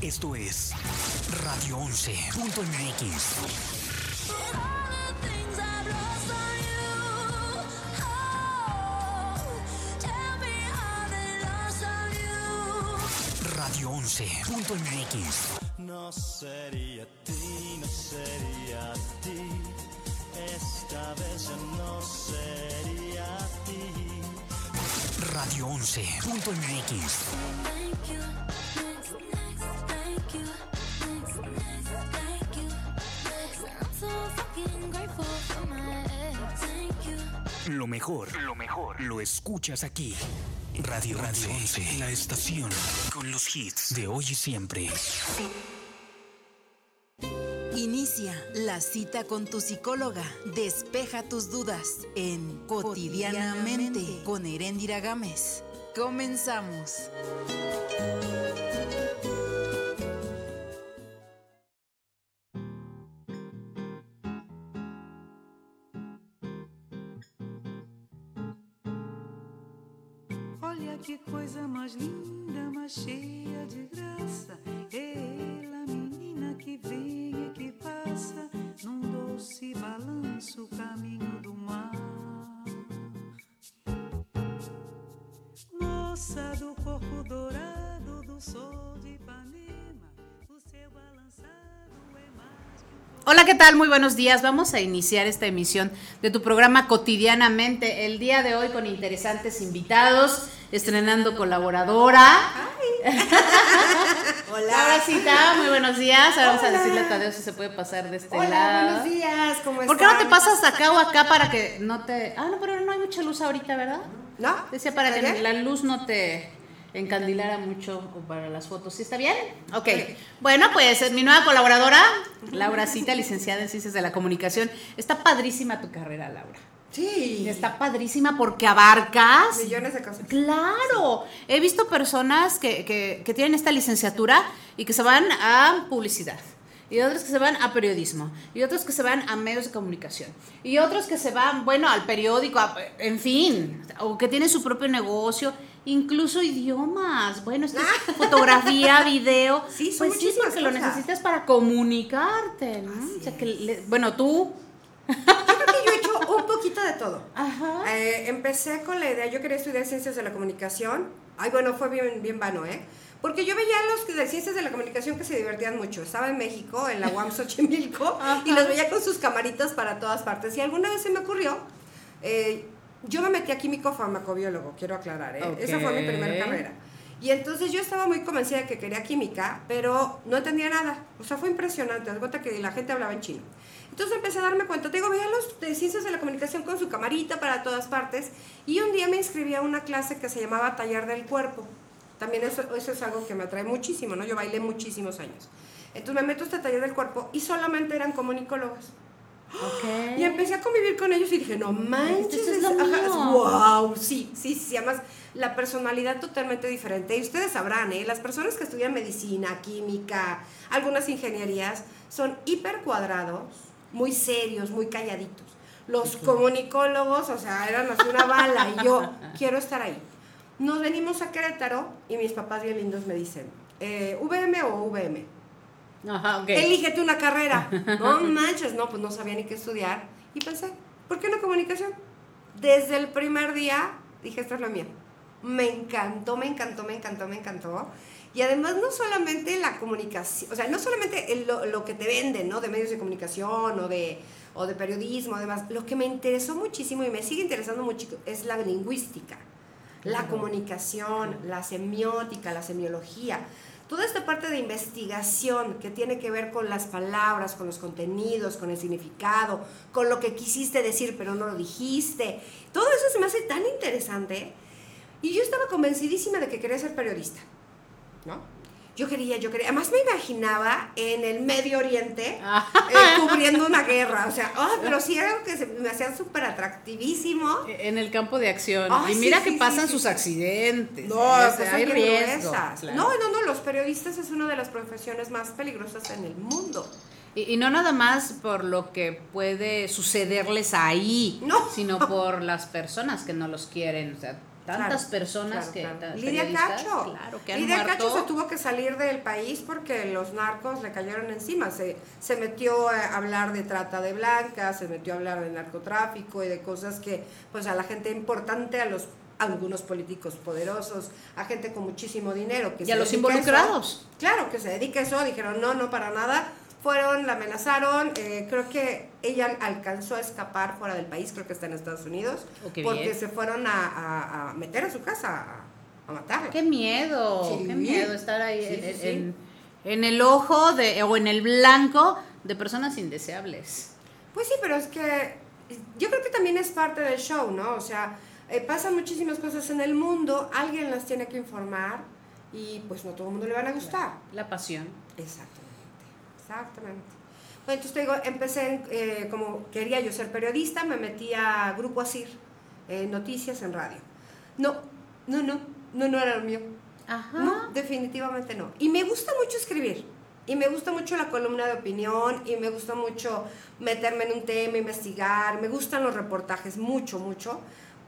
Esto es Radio 11.mx. Radio 11.mx. No sería ti, no sería ti. Esta vez no sería ti. Radio 11.mx. Lo mejor, lo mejor, lo escuchas aquí. Radio, Radio 11, la estación con los hits de hoy y siempre. Inicia la cita con tu psicóloga. Despeja tus dudas en Cotidianamente con Heréndira Gámez. Comenzamos. Que coisa mais linda, mais cheia de graça. Ela, menina que vem e que passa num doce balanço, caminho do mar. Moça do corpo dourado do sol de Ipanema, o seu balançado é mais que Hola, ¿qué tal? Muy buenos días. Vamos a iniciar esta emisión de tu programa cotidianamente. El día de hoy con interesantes invitados, estrenando colaboradora. Hola. Laura Cita, muy buenos días. Ahora vamos a decirle a Tadeo si se puede pasar de este Hola, lado. buenos días, ¿cómo estás? ¿Por qué no te pasas acá o acá para que no te... Ah, no, pero no hay mucha luz ahorita, ¿verdad? ¿No? Decía para ¿Está que bien? la luz no te encandilara mucho para las fotos. ¿Sí está bien? Ok. Bueno, pues es mi nueva colaboradora, Laura Cita, licenciada en Ciencias de la Comunicación. Está padrísima tu carrera, Laura. Sí. Está padrísima porque abarcas... Millones de cosas. Claro, he visto personas que, que- que tienen esta licenciatura y que se van a publicidad. Y otros que se van a periodismo. Y otros que se van a medios de comunicación. Y otros que se van, bueno, al periódico, a- en fin. O que tienen su propio negocio. Incluso idiomas. Bueno, esto es fotografía, video. Sí, son pues sí, porque lo necesitas para comunicarte. ¿no? Así O sea, que le- bueno, tú. Yo creo que yo he hecho un poquito de todo. Ajá. Eh, empecé con la idea, yo quería estudiar ciencias de la comunicación. Ay, bueno, fue bien, bien vano, ¿eh? Porque yo veía a los de ciencias de la comunicación que se divertían mucho. Estaba en México, en la UAM Xochimilco, y los veía con sus camaritas para todas partes. Y alguna vez se me ocurrió, eh, yo me metí a químico farmacobiólogo, quiero aclarar, ¿eh? Esa fue mi primera carrera. Y entonces yo estaba muy convencida de que quería química, pero no entendía nada. O sea, fue impresionante. Cuenta que la gente hablaba en chino. Entonces empecé a darme cuenta. Te digo, veía los de ciencias de la comunicación con su camarita para todas partes. Y un día me inscribí a una clase que se llamaba Taller del Cuerpo. También eso, eso es algo que me atrae muchísimo, ¿no? Yo bailé muchísimos años. Entonces me meto a este taller del cuerpo y solamente eran comunicólogos. Ok. Y empecé a convivir con ellos y dije, no manches, Esto es wow, sí, sí, sí, además la personalidad totalmente diferente. Y ustedes sabrán, ¿eh? las personas que estudian medicina, química, algunas ingenierías, son hiper cuadrados, muy serios, muy calladitos. Los comunicólogos, o sea, eran así una bala y yo quiero estar ahí. Nos venimos a Querétaro y mis papás bien lindos me dicen, eh, ¿VM o VM? Ajá. Elígete una carrera. No manches, no, pues no sabía ni qué estudiar. Y pensé, ¿por qué no comunicación? Desde el primer día dije, esta es la mía. Me encantó, me encantó, me encantó, me encantó. Y además no solamente la comunicación, o sea, no solamente el- lo, lo que te venden, ¿no? De medios de comunicación o de, o de periodismo, además, lo que me interesó muchísimo y me sigue interesando mucho es la lingüística, la comunicación, la semiótica, la semiología. Toda esta parte de investigación que tiene que ver con las palabras, con los contenidos, con el significado, con lo que quisiste decir pero no lo dijiste, todo eso se me hace tan interesante. Y yo estaba convencidísima de que quería ser periodista, ¿no? Yo quería, yo quería. Además me imaginaba en el Medio Oriente eh, cubriendo una guerra. O sea, ah, pero sí era algo que se- me hacía súper atractivísimo. En el campo de acción. Y mira sí, que sí, pasan sí, sus accidentes. No, o sea, hay riesgo. claro. No, no, no, los periodistas es una de las profesiones más peligrosas en el mundo. Y, y no nada más por lo que puede sucederles ahí, No. sino por las personas que no los quieren. O sea, tantas Claro, personas claro, que Lidia Cacho. claro, que han Lidia muerto. Cacho se tuvo que salir del país porque los narcos le cayeron encima. Se, se metió a hablar de trata de blancas, se metió a hablar de narcotráfico y de cosas que, pues, a la gente importante, a los a algunos políticos poderosos, a gente con muchísimo dinero. Que Y se a los eso. involucrados. Claro, que se dedica a eso, dijeron no, no para nada. Fueron, la amenazaron, eh, creo que ella alcanzó a escapar fuera del país, creo que está en Estados Unidos, Oh, porque bien. se fueron a, a- a meter a su casa, a, a matarla. Qué miedo, Sí. qué miedo estar ahí Sí, en, sí, sí. en- en el ojo de, o en el blanco de personas indeseables. Pues sí, pero es que yo creo que también es parte del show, ¿no? O sea, eh, pasan muchísimas cosas en el mundo, alguien las tiene que informar y pues no todo el mundo le van a gustar. La pasión. Exactamente, exactamente. Bueno, entonces te digo, empecé, en, eh, como quería yo ser periodista, me metí a Grupo Asir, eh, noticias en radio. No, no, no, no, no era lo mío. Ajá. No, definitivamente no. Y me gusta mucho escribir. Y me gusta mucho la columna de opinión. Y me gusta mucho meterme en un tema, investigar. Me gustan los reportajes, mucho, mucho.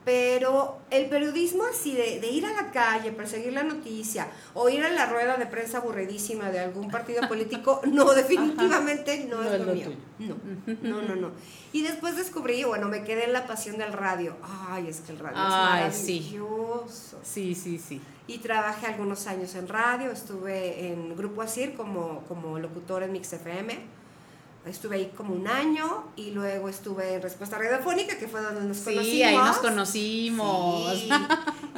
Pero el periodismo así de, de ir a la calle, perseguir la noticia, o ir a la rueda de prensa aburridísima de algún partido político, no, definitivamente no, No es, lo, lo mío. tuyo. No, no, no, no. Y después descubrí, bueno, me quedé en la pasión del radio. Ay, es que el radio Ay, es sí. maravilloso. Sí, sí, sí. Y trabajé algunos años en radio, estuve en Grupo Asir como, como locutor en Mix FM. Estuve ahí como un año y luego estuve en Respuesta Radiofónica, que fue donde nos Sí, conocimos. ahí nos conocimos. Sí.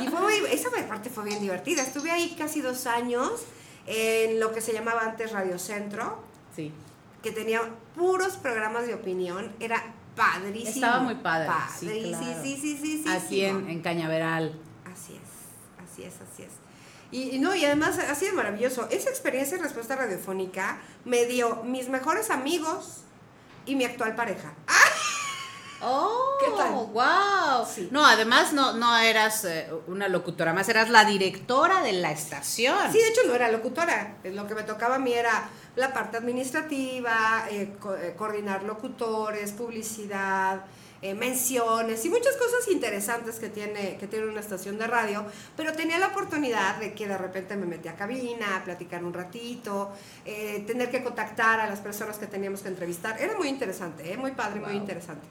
Y fue muy, esa parte fue bien divertida. Estuve ahí casi dos años en lo que se llamaba antes Radio Centro, Sí. que tenía puros programas de opinión. Era padrísimo. Estaba muy padre, sí, claro. sí, sí, sí, sí, Aquí en, en Cañaveral. Así es, así es, así es. Y, no, y además ha sido maravilloso. Esa experiencia en respuesta radiofónica me dio mis mejores amigos y mi actual pareja. Oh, ¿Qué tal? wow. Sí. No, además no, no eras eh, una locutora más, eras la directora de la estación. Sí, de hecho no era locutora. Lo que me tocaba a mí era la parte administrativa, eh, co- eh, coordinar locutores, publicidad, menciones y muchas cosas interesantes que tiene, que tiene una estación de radio. Pero tenía la oportunidad de que de repente me metí a cabina, a platicar un ratito, tener que contactar a las personas que teníamos que entrevistar. Era muy interesante, muy padre, muy interesante.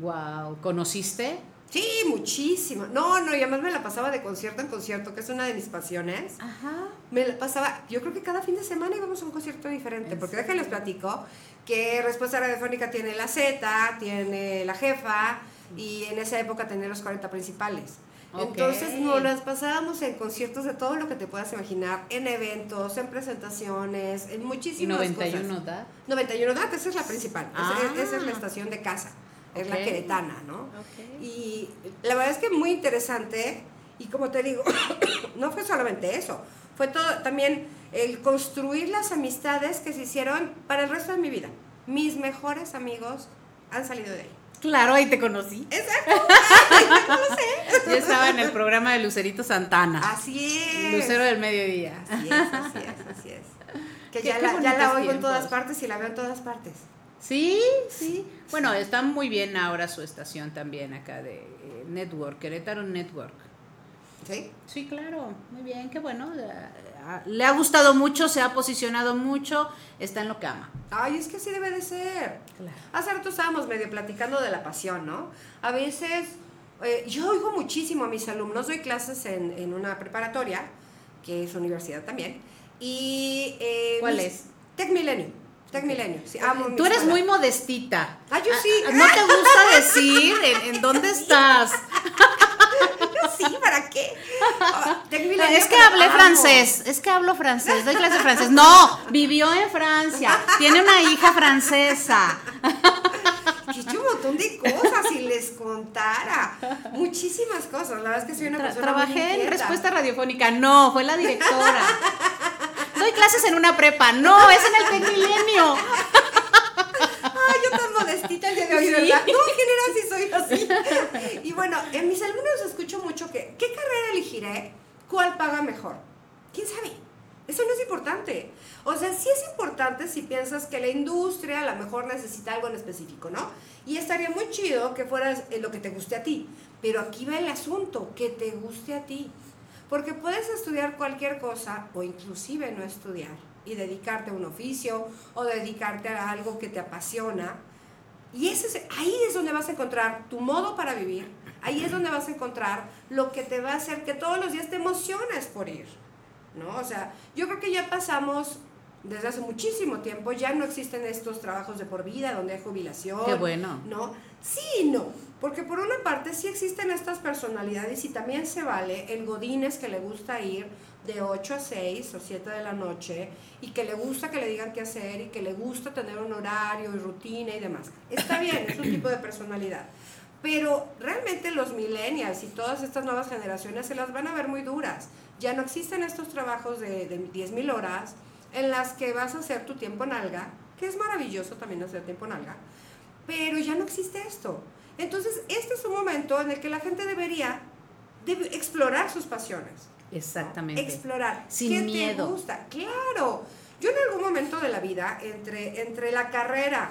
Wow. ¿Conociste? Sí, muchísimo. No, no, y además me la pasaba de concierto en concierto, que es una de mis pasiones. Ajá. Me la pasaba, yo creo que cada fin de semana íbamos a un concierto diferente, ¿En porque déjenles platico que Respuesta Radiofónica tiene la Z, tiene la jefa, y en esa época tenía los 40 principales. Ok. Entonces nos las pasábamos en conciertos de todo lo que te puedas imaginar, en eventos, en presentaciones, en Y muchísimas 91, cosas. ¿da? 91 DAT, esa es la principal, esa- Ah. esa, es la estación de casa, es la queretana, ¿no? Ok. Y la verdad es que muy interesante y como te digo, no fue solamente eso, fue todo también el construir las amistades que se hicieron para el resto de mi vida. Mis mejores amigos han salido de ahí. Claro, ahí te conocí. Exacto. Yo estaba en el programa de Lucerito Santana. Así es. Lucero del mediodía. Así es, así es, así es. Que Qué- ya, qué la, ya la oigo en todas partes y la veo en todas partes. Sí, sí. Bueno, está muy bien ahora su estación también acá de eh, Network, Querétaro Network. ¿Sí? Sí, claro, muy bien, qué bueno. Le ha gustado mucho, se ha posicionado mucho, está en lo que ama. Ay, es que así debe de ser. Hace rato estábamos medio platicando de la pasión, ¿no? A veces, eh, yo oigo muchísimo a mis alumnos, doy clases en, en una preparatoria, que es universidad también, y... eh, ¿Cuál es? Tec Milenio, Tec Milenio, sí, amo Tú eres escuela. muy modestita. Ah, yo sí. ¿No te gusta decir en, en dónde estás? Sí, ¿para qué? Ah, No, Milenio, es que hablé amo. francés, es que hablo francés, doy clase de francés. No, vivió en Francia, tiene una hija francesa. He hecho un montón de cosas y les contara. Muchísimas cosas. La verdad es que soy una Tra- persona muy trabajé en inquieta. respuesta radiofónica, no, fue la directora. Doy clases en una prepa, no, es en el Tecmilenio. Ay, yo tan modestita el día de hoy. ¿verdad? No, en general sí soy así. Y bueno, en mis alumnos escucho mucho que, ¿qué carrera elegiré? ¿Cuál paga mejor? ¿Quién sabe? Eso no es importante. O sea, sí es importante si piensas que la industria a lo mejor necesita algo en específico, ¿no? Y estaría muy chido que fueras eh, lo que te guste a ti. Pero aquí va el asunto, que te guste a ti. Porque puedes estudiar cualquier cosa o inclusive no estudiar y dedicarte a un oficio o dedicarte a algo que te apasiona. Y ese es- ahí es donde vas a encontrar tu modo para vivir. Ahí es donde vas a encontrar lo que te va a hacer que todos los días te emociones por ir. ¿no? O sea, yo creo que ya pasamos desde hace muchísimo tiempo, ya no existen estos trabajos de por vida donde hay jubilación. Qué bueno. ¿No? Sí no. Porque por una parte sí existen estas personalidades y también se vale el godines que le gusta ir de 8 a 6 o 7 de la noche y que le gusta que le digan qué hacer y que le gusta tener un horario y rutina y demás. Está bien, es un tipo de personalidad. Pero realmente los millennials y todas estas nuevas generaciones se las van a ver muy duras. Ya no existen estos trabajos de, de 10.000 horas en las que vas a hacer tu tiempo en alga, que es maravilloso también hacer tiempo en alga, pero ya no existe esto. Entonces, este es un momento en el que la gente debería de explorar sus pasiones. Exactamente. Explorar. Sin ¿Qué miedo. te gusta? Claro. Yo en algún momento de la vida, entre, entre la carrera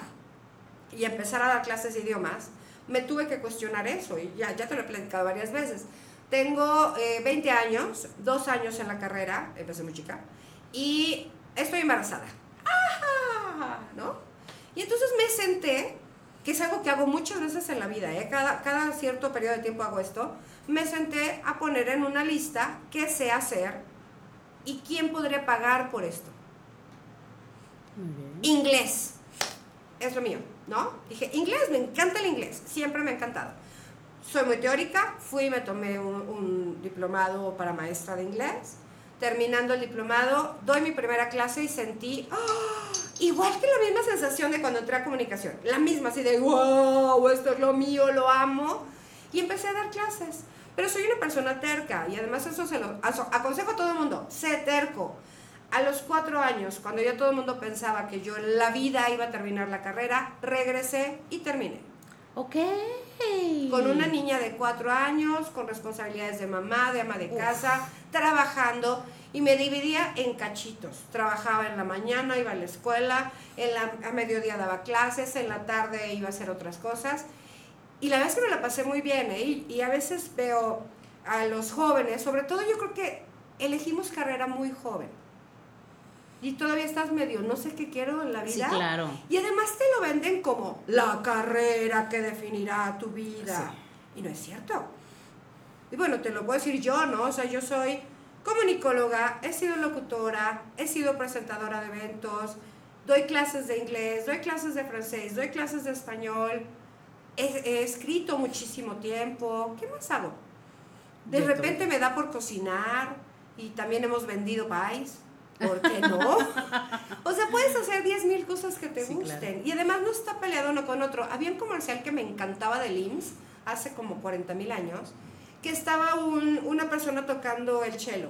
y empezar a dar clases de idiomas, me tuve que cuestionar eso. Y ya, ya te lo he platicado varias veces. Tengo eh, 20 años, dos años en la carrera, empecé muy chica, y estoy embarazada. ¡Ah! ¿No? Y entonces me senté, que es algo que hago muchas veces en la vida, ¿eh? cada, cada cierto periodo de tiempo hago esto, me senté a poner en una lista qué sé hacer y quién podría pagar por esto. Muy bien. Inglés. Es lo mío, ¿no? Dije, inglés, me encanta el inglés, siempre me ha encantado. Soy muy teórica, fui y me tomé un, un diplomado para maestra de inglés. Terminando el diplomado, doy mi primera clase y sentí, ¡ah! igual que la misma sensación de cuando entré a comunicación, la misma, así de, wow, esto es lo mío, lo amo. Y empecé a dar clases. Pero soy una persona terca y además eso se lo aconsejo a todo el mundo, sé terco. A los cuatro años, cuando ya todo el mundo pensaba que yo en la vida iba a terminar la carrera, regresé y terminé. Ok. Con una niña de cuatro años, con responsabilidades de mamá, de ama de casa, trabajando y me dividía en cachitos. Trabajaba en la mañana, iba a la escuela, en la, a mediodía daba clases, en la tarde iba a hacer otras cosas. Y la verdad es que me la pasé muy bien, ¿eh? Y, y a veces veo a los jóvenes, sobre todo yo creo que elegimos carrera muy joven. Y todavía estás medio, no sé qué quiero en la Sí, vida. claro. Y además te lo venden como la carrera que definirá tu vida. Y no es cierto. Y bueno, te lo puedo decir yo, ¿no? O sea, yo soy comunicóloga, he sido locutora, he sido presentadora de eventos, doy clases de inglés, doy clases de francés, doy clases de español, he, he escrito muchísimo tiempo. ¿Qué más hago? De, De repente me da por cocinar y también hemos vendido pies. ¿Por qué no? o sea, puedes hacer 10 mil cosas que te Sí, gusten. claro. Y además no está peleado uno con otro. Había un comercial que me encantaba de IMSS hace como 40 mil años, que estaba un- una persona tocando el cello,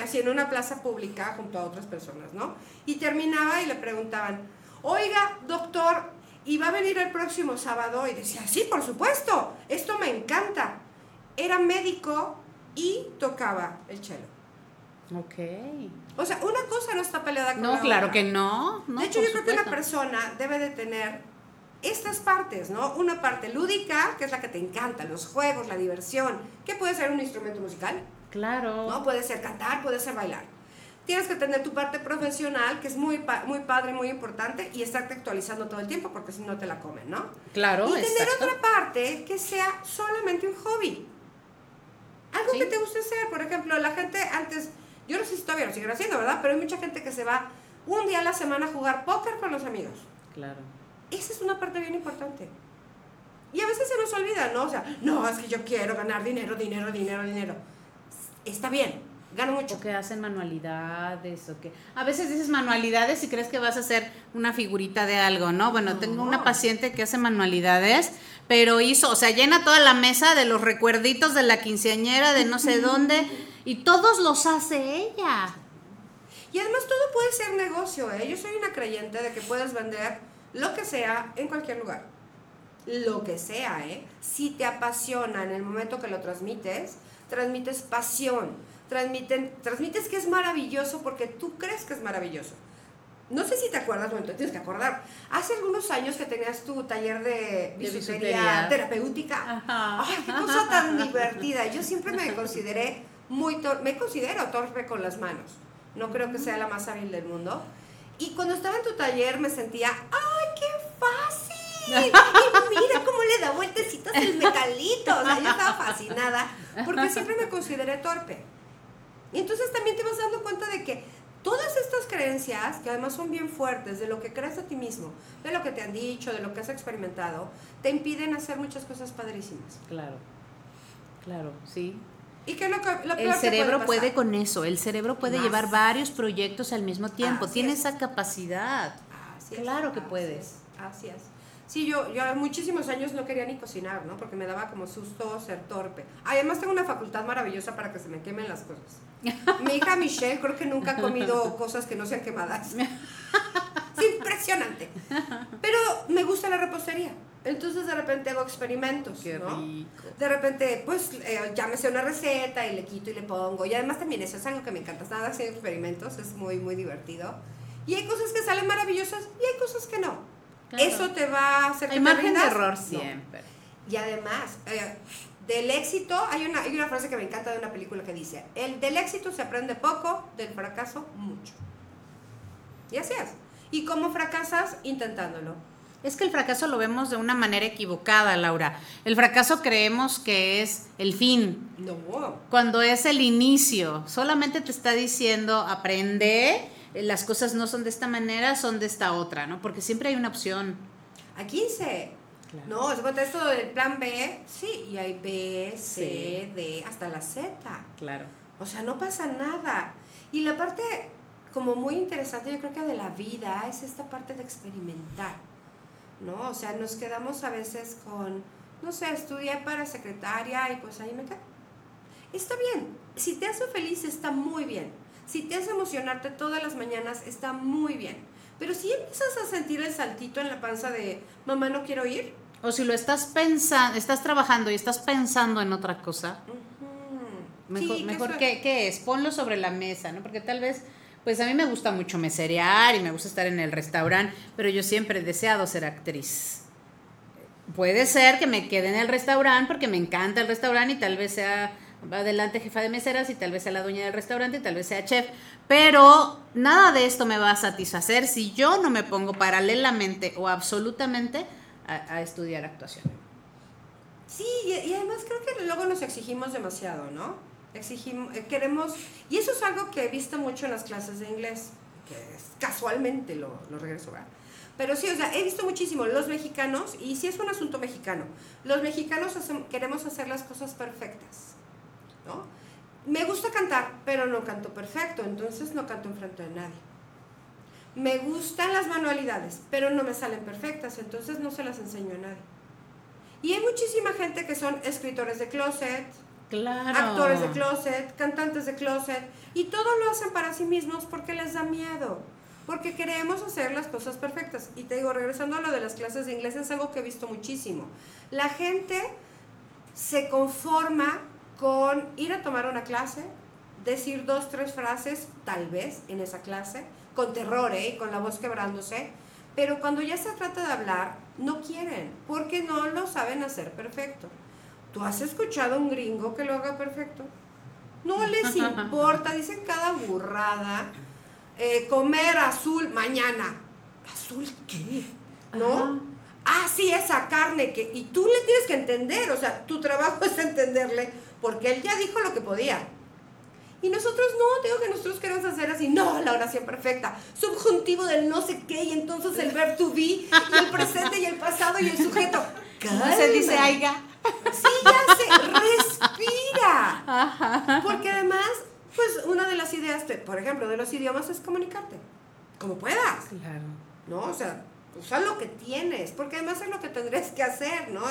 así en una plaza pública junto a otras personas, ¿no? Y terminaba y le preguntaban, oiga, doctor, ¿y va a venir el próximo sábado? Y decía, sí, por supuesto, esto me encanta. Era médico y tocaba el cello. Ok. O sea, una cosa no está peleada con la No, claro otra. que no. no de hecho, yo creo que una persona debe de tener estas partes, ¿no? Una parte lúdica, que es la que te encanta, los juegos, la diversión, que puede ser un instrumento musical, Claro. ¿no? Puede ser cantar, puede ser bailar. Tienes que tener tu parte profesional, que es muy, pa- muy padre, muy importante, y estarte actualizando todo el tiempo, porque si no te la comen, ¿no? Claro, y tener exacto. otra parte que sea solamente un hobby. Algo Sí. que te guste hacer. Por ejemplo, la gente antes, yo no sé si todavía lo siguen haciendo, ¿verdad? Pero hay mucha gente que se va un día a la semana a jugar póker con los amigos. Claro. Esa es una parte bien importante. Y a veces se nos olvida, ¿no? O sea, no, es que yo quiero ganar dinero, dinero, dinero, dinero. Está bien, gano mucho. O que hacen manualidades o que a veces dices manualidades y crees que vas a hacer una figurita de algo, ¿no? Bueno, No. tengo una paciente que hace manualidades, pero hizo, o sea, llena toda la mesa de los recuerditos de la quinceañera de no sé dónde y todos los hace ella. Y además todo puede ser negocio, ¿eh? Yo soy una creyente de que puedes vender lo que sea en cualquier lugar. Lo que sea, ¿eh? Si te apasiona en el momento que lo transmites, transmites pasión, transmiten, transmites que es maravilloso porque tú crees que es maravilloso. no sé si te acuerdas, bueno, te tienes que acordar. Hace algunos años que tenías tu taller de bisutería, terapéutica. Ajá. Ay, qué cosa tan divertida. Yo siempre me consideré muy tor- me considero torpe con las manos. No creo que sea la más hábil del mundo. Y cuando estaba en tu taller me sentía, ¡ay, qué fácil! Y mira cómo le da vueltecitas el metalito. O sea, yo estaba fascinada porque siempre me consideré torpe. Y entonces también te vas dando cuenta de que todas estas creencias, que además son bien fuertes, de lo que crees de ti mismo, de lo que te han dicho, de lo que has experimentado, te impiden hacer muchas cosas padrísimas. Claro. Claro, sí. ¿Y qué es lo, que, lo peor El que cerebro puede, con eso, el cerebro puede Más. llevar varios proyectos al mismo tiempo, Así tiene es. esa capacidad. Así es, Claro que así puedes. es, Así es. Sí, yo, yo muchísimos años no quería ni cocinar, ¿no? Porque me daba como susto ser torpe. Además tengo una facultad maravillosa para que se me quemen las cosas. Mi hija Michelle creo que nunca ha comido cosas que no sean quemadas. Es impresionante. Pero me gusta la repostería. Entonces de repente hago experimentos, Qué ¿no? rico. De repente, pues, eh, ya me sé una receta y le quito y le pongo. Y además también eso es algo que me encanta. Estar haciendo experimentos es muy, muy divertido. Y hay cosas que salen maravillosas y hay cosas que no. Claro. Eso te va a hacer Hay que margen de error No. siempre. Y además, eh, del éxito, hay una, hay una frase que me encanta de una película que dice, el del éxito se aprende poco, del fracaso mucho. Y así es. ¿Y cómo fracasas? Intentándolo. Es que el fracaso lo vemos de una manera equivocada, Laura. El fracaso creemos que es el fin, No. cuando es el inicio. Solamente te está diciendo, aprende, eh, las cosas no son de esta manera, son de esta otra, ¿no? Porque siempre hay una opción. A 15. Claro. No, se cuenta esto del plan B, sí, y hay B, C, Sí. D, hasta la Z. Claro. O sea, no pasa nada. Y la parte como muy interesante, yo creo que de la vida, es esta parte de experimentar. ¿No? O sea, nos quedamos a veces con, no sé, estudié para secretaria y pues ahí me quedo. Está bien. Si te hace feliz, está muy bien. Si te hace emocionarte todas las mañanas, está muy bien. Pero si empiezas a sentir el saltito en la panza de, mamá, no quiero ir, O si lo estás pensando, estás trabajando y estás pensando en otra cosa, mejor, sí, que mejor ¿qué, qué es? Ponlo sobre la mesa, ¿no? Porque tal vez, pues a mí me gusta mucho meserear y me gusta estar en el restaurante, pero yo siempre he deseado ser actriz. Puede ser que me quede en el restaurante porque me encanta el restaurante y tal vez sea adelante jefa de meseras y tal vez sea la dueña del restaurante y tal vez sea chef, pero nada de esto me va a satisfacer si yo no me pongo paralelamente o absolutamente a, estudiar actuación. Sí, y además creo que luego nos exigimos demasiado, ¿no? Exigimos, eh, queremos, y eso es algo que he visto mucho en las clases de inglés, que es- casualmente lo, lo regreso, ¿verdad? Pero sí, o sea, he visto muchísimo los mexicanos, y sí es un asunto mexicano, los mexicanos queremos hacer las cosas perfectas, ¿no? Me gusta cantar, pero no canto perfecto, entonces no canto enfrente de nadie. Me gustan las manualidades, pero no me salen perfectas, entonces no se las enseño a nadie. Y hay muchísima gente que son escritores de closet, Actores de closet, cantantes de closet, y todo lo hacen para sí mismos porque les da miedo, porque queremos hacer las cosas perfectas. Y te digo, regresando a lo de las clases de inglés, es algo que he visto muchísimo. La gente se conforma con ir a tomar una clase, decir dos, tres frases, tal vez, en esa clase, con terror, ¿eh? con la voz quebrándose, pero cuando ya se trata de hablar, no quieren, porque no lo saben hacer perfecto. ¿Tú has escuchado a un gringo que lo haga perfecto? No les importa, dicen cada burrada. Eh, comer azul mañana. ¿Azul qué? ¿No? Ah, sí, esa carne que... Y tú le tienes que entender, o sea, tu trabajo es entenderle, porque él ya dijo lo que podía. Y nosotros no, digo que nosotros queremos hacer así, no, la oración perfecta, subjuntivo del no sé qué, y entonces el verbo to be, y el presente y el pasado y el sujeto. No se dice aiga. Sí, ya se respira. Porque además, pues una de las ideas, de- por ejemplo, de los idiomas es comunicarte. Como puedas, Claro. ¿no? O sea, usa lo que tienes, porque además es lo que tendrías que hacer, ¿no?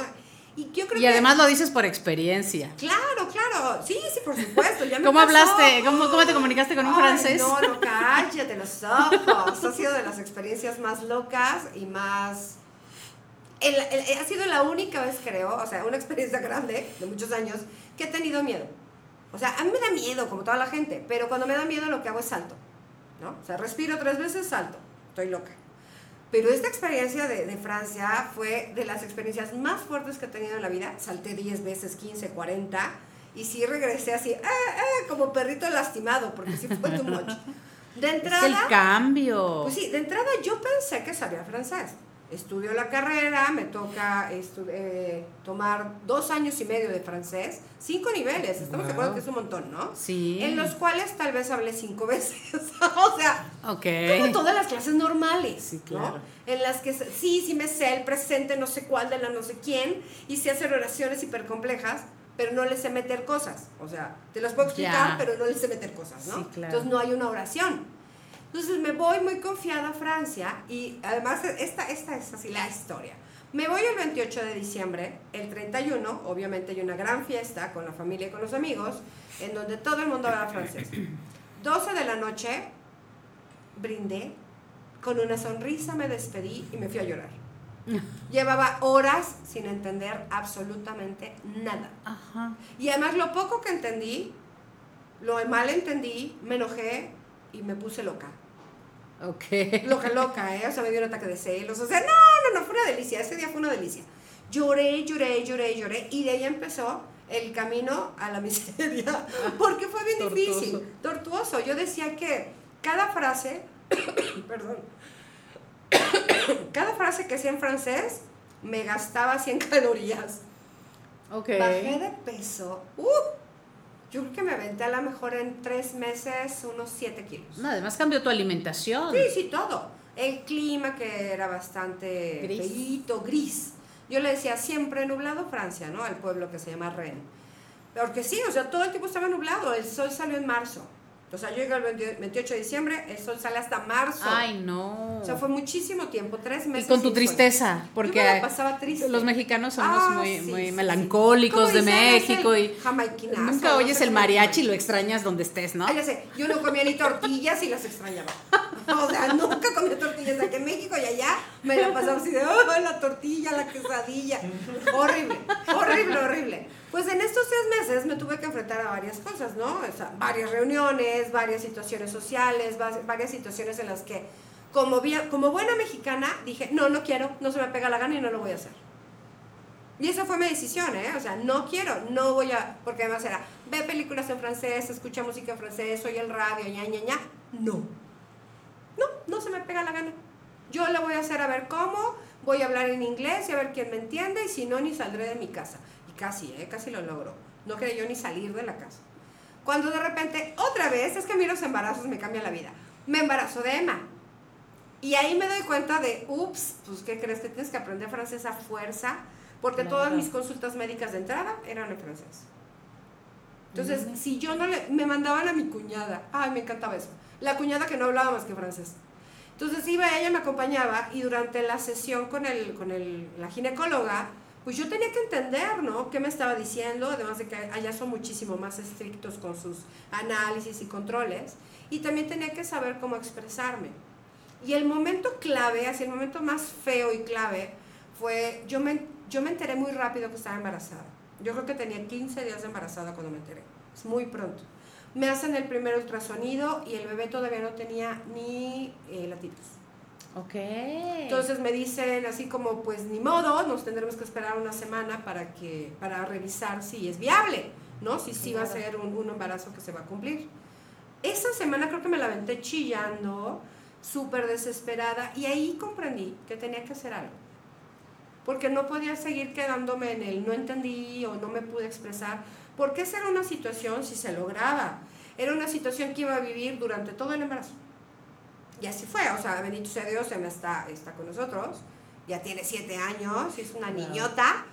Y yo creo Y que... además lo dices por experiencia. Claro, claro. Sí, sí, por supuesto. Ya me ¿Cómo pasó. hablaste? ¿Cómo, cómo te comunicaste con un Ay, francés? No, no, cállate los ojos. Ha sido de las experiencias más locas y más... el- el- ha sido la única vez, creo, o sea, una experiencia grande, de muchos años, que he tenido miedo. O sea, a mí me da miedo, como toda la gente, pero cuando me da miedo lo que hago es salto, ¿no? O sea, respiro tres veces, salto. estoy loca. Pero esta experiencia de, de Francia fue de las experiencias más fuertes que he tenido en la vida. Salté 10 veces, 15, 40. Y sí regresé así, "Ah, ah", como perrito lastimado, porque sí fue too much. De Es entrada, el cambio. pues sí, de entrada yo pensé que sabía francés. Estudio la carrera, me toca eh, tomar dos años y medio de francés, cinco niveles, estamos de acuerdo que es un montón, ¿no? Sí. En los cuales tal vez hablé cinco veces. o sea, Ok. como todas las clases normales, Sí, ¿no? claro. En las que sí, sí me sé el presente, no sé cuál de la no sé quién, y sé hacer oraciones hiper complejas, pero no les sé meter cosas. O sea, te las puedo explicar, pero no les sé meter cosas, ¿no? Sí, claro. Entonces no hay una oración. Entonces me voy muy confiada a Francia y además esta, esta es así la historia. Me voy el 28 de diciembre, el 31, obviamente hay una gran fiesta con la familia y con los amigos, en donde todo el mundo habla francés. 12 de la noche, brindé, con una sonrisa me despedí y me fui a llorar. Llevaba horas sin entender absolutamente nada. Ajá. Y además lo poco que entendí, lo mal entendí, me enojé y me puse loca. Ok. Loca, loca, ¿eh? O sea, me dio un ataque de celos. O sea, no, no, no, fue una delicia. Ese día fue una delicia. Lloré, lloré, lloré, lloré. Y de ahí empezó el camino a la miseria. Porque fue bien Tortuoso. difícil. Tortuoso. Yo decía que cada frase, perdón, cada frase que hacía en francés me gastaba 100 calorías. Ok. Bajé de peso. Uh, yo creo que me aventé a lo mejor en tres meses unos 7 kilos. No, además cambió tu alimentación. Sí, sí, todo. El clima que era bastante Gris. feíto, gris. Yo le decía siempre nublado Francia, ¿no? Al pueblo que se llama Rennes. Porque sí, o sea, todo el tiempo estaba nublado. El sol salió en marzo. O sea, yo llegué el 20 28 de diciembre, el sol sale hasta marzo. Ay, no. O sea, fue muchísimo tiempo, tres y meses. con tu sin sol. tristeza, Yo porque me la pasaba triste. los mexicanos somos Ah, muy, sí, muy sí, melancólicos sí. de México y nunca no oyes sé el mariachi y lo extrañas donde estés, ¿no? Ah, ya sé, yo no comía ni tortillas y las extrañaba. O sea, nunca comía tortillas aquí en México y allá me la pasaba así de, oh, la tortilla, la quesadilla. Horrible, horrible, horrible. Pues en estos seis meses me tuve que enfrentar a varias cosas, ¿no? O sea, varias reuniones, varias situaciones sociales, va- varias situaciones en las que, como, buena mexicana, dije, no, no quiero, no se me pega la gana y no lo voy a hacer. Y esa fue mi decisión, ¿eh? O sea, no quiero, no voy a, porque además era, ve películas en francés, escucha música en francés, oye el radio, ña, ña, ña. No. No, no se me pega la gana. Yo le voy a hacer a ver cómo, voy a hablar en inglés y a ver quién me entiende y si no, ni saldré de mi casa. Casi, ¿eh? Casi lo logro. No quería yo ni salir de la casa. Cuando de repente, otra vez, es que a mí los embarazos me cambian la vida. Me embarazo de Emma. Y ahí me doy cuenta de, ups, pues ¿qué crees? Que tienes que aprender francés a fuerza, porque Claro. todas mis consultas médicas de entrada eran en francés. Entonces, si yo no le, me mandaban a mi cuñada, ay, me encantaba eso, la cuñada que no hablaba más que francés. Entonces iba, ella me acompañaba y durante la sesión con, el, con el, la ginecóloga, pues yo tenía que entender, ¿no? ¿Qué me estaba diciendo? Además de que allá son muchísimo más estrictos con sus análisis y controles. Y también tenía que saber cómo expresarme. Y el momento clave, así el momento más feo y clave, fue, yo me, yo me enteré muy rápido que estaba embarazada. Yo creo que tenía 15 días de embarazada cuando me enteré. Es muy pronto. Me hacen el primer ultrasonido y el bebé todavía no tenía ni eh, latidos. Ok. Entonces me dicen así como, pues ni modo, nos tendremos que esperar una semana para, que, para revisar si es viable, ¿no? Si sí va a ser un, un embarazo que se va a cumplir. Esa semana creo que me la aventé chillando, súper desesperada, y ahí comprendí que tenía que hacer algo. Porque no podía seguir quedándome en el no entendí o no me pude expresar, porque esa era una situación, si se lograba, era una situación que iba a vivir durante todo el embarazo. Y así fue, o sea, bendito sea Dios, Emma está, está con nosotros, ya tiene siete años, es una niñota,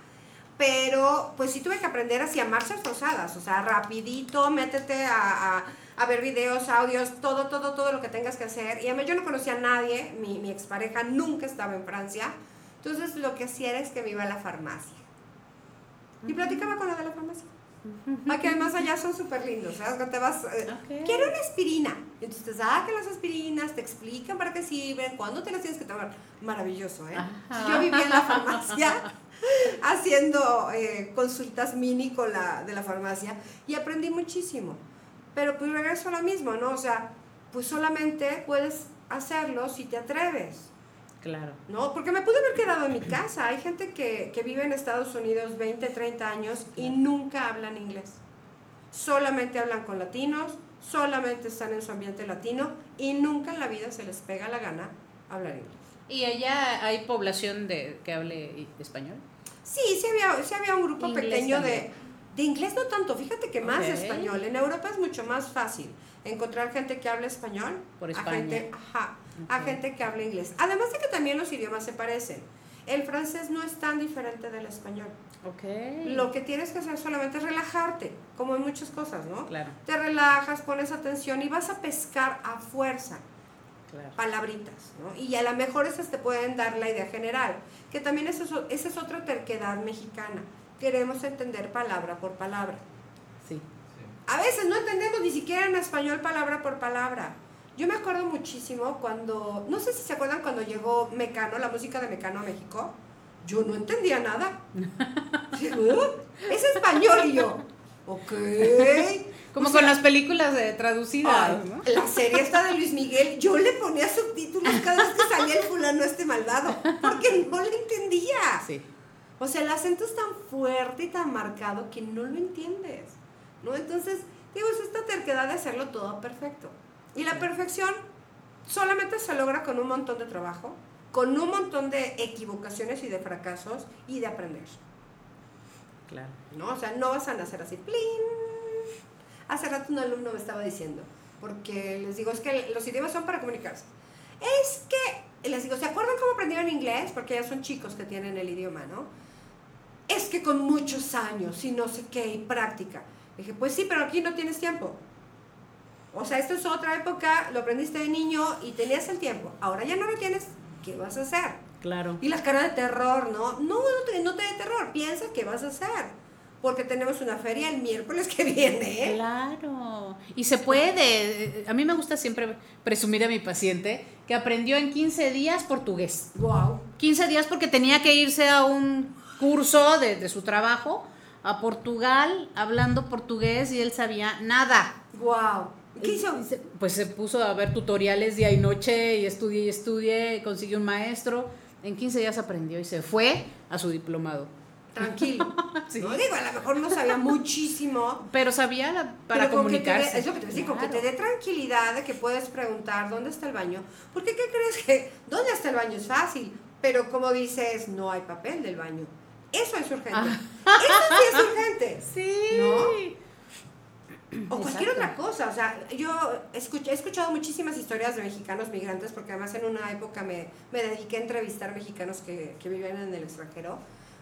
pero pues sí tuve que aprender así a marchas forzadas, o sea, rapidito, métete a, a, a ver videos, audios, todo, todo, todo lo que tengas que hacer. Y además yo no conocía a nadie, mi, mi expareja nunca estaba en Francia, entonces lo que hacía era es que me iba a la farmacia. Y platicaba con la de la farmacia. Aquí además allá son súper lindos, ¿sabes? Te vas, eh, Ok. quiero una aspirina. Entonces te sacan las aspirinas, te explican para qué sirven, cuándo te las tienes que tomar. Maravilloso, ¿eh? Ajá. Yo vivía en la farmacia haciendo eh, consultas mini con la de la farmacia y aprendí muchísimo. Pero pues regreso a lo mismo, ¿no? O sea, pues solamente puedes hacerlo si te atreves. Claro. ¿no? Porque me pude haber quedado en mi casa. Hay gente que, que vive en Estados Unidos 20, 30 años y nunca hablan inglés. Solamente hablan con latinos, solamente están en su ambiente latino y nunca en la vida se les pega la gana hablar inglés. ¿Y allá hay población de que hable español? Sí, sí había, sí había un grupo Inglés pequeño de, también. de inglés, no tanto, fíjate que más de español. En Europa es mucho más fácil encontrar gente que habla español Por a España. gente, ajá, a gente que habla inglés. Además de que también los idiomas se parecen. El francés no es tan diferente del español. Ok. Lo que tienes que hacer solamente es relajarte, como en muchas cosas, ¿no? Claro, Te relajas, pones atención y vas a pescar a fuerza claro. palabritas, ¿no? Y a lo mejor esas te pueden dar la idea general, que también esa es, es otra terquedad mexicana. Queremos entender palabra por palabra. Sí. A veces no entendemos ni siquiera en español palabra por palabra. Yo me acuerdo muchísimo cuando, no sé si se acuerdan cuando llegó Mecano, la música de Mecano a México. Yo no entendía nada. ¿Uh? Es español y yo. Ok. Como O con las películas de traducidas, Ay, ¿no? La serie esta de Luis Miguel, yo le ponía subtítulos cada vez que salía el fulano este malvado, porque no le entendía. Sí. O sea, el acento es tan fuerte y tan marcado que no lo entiendes, ¿no? Entonces, digo, es esta terquedad de hacerlo todo perfecto. Y la perfección solamente se logra con un montón de trabajo, con un montón de equivocaciones y de fracasos y de aprender. Claro. ¿no? O sea, no vas a nacer así, ¡plin! Hace rato un alumno me estaba diciendo, porque les digo, es que los idiomas son para comunicarse. Es que, les digo, ¿se acuerdan cómo aprendieron inglés? Porque ya son chicos que tienen el idioma, ¿no? Es que con muchos años y no sé qué, y práctica. Dije, pues sí, pero aquí no tienes tiempo. O sea, esto es otra época, lo aprendiste de niño y tenías el tiempo. Ahora ya no lo tienes, ¿qué vas a hacer? Claro. Y la cara de terror, ¿no? No, no te, no te dé terror, piensa qué vas a hacer. Porque tenemos una feria el miércoles que viene. Claro. Y se puede. A mí me gusta siempre presumir a mi paciente que aprendió en 15 días portugués. Wow. 15 días porque tenía que irse a un curso de, de su trabajo a Portugal hablando portugués y él sabía nada. Wow. ¿Qué hizo? Pues se puso a ver tutoriales día y noche y estudié y estudié, consiguió un maestro. En 15 días aprendió y se fue a su diplomado. Tranquilo. Sí. No digo, a lo mejor no sabía muchísimo. Pero sabía la- para pero con que comunicarse. es lo que te decir, con que te Claro. dé tranquilidad de que puedes preguntar dónde está el baño. Porque, ¿qué crees que dónde está el baño es fácil? Pero como dices, no hay papel del baño. Eso es urgente. Ah. Eso sí es urgente. Sí. O cualquier Exacto. otra cosa, o sea, yo he escuchado muchísimas historias de mexicanos migrantes, porque además en una época me, me dediqué a entrevistar mexicanos que, que vivían en el extranjero.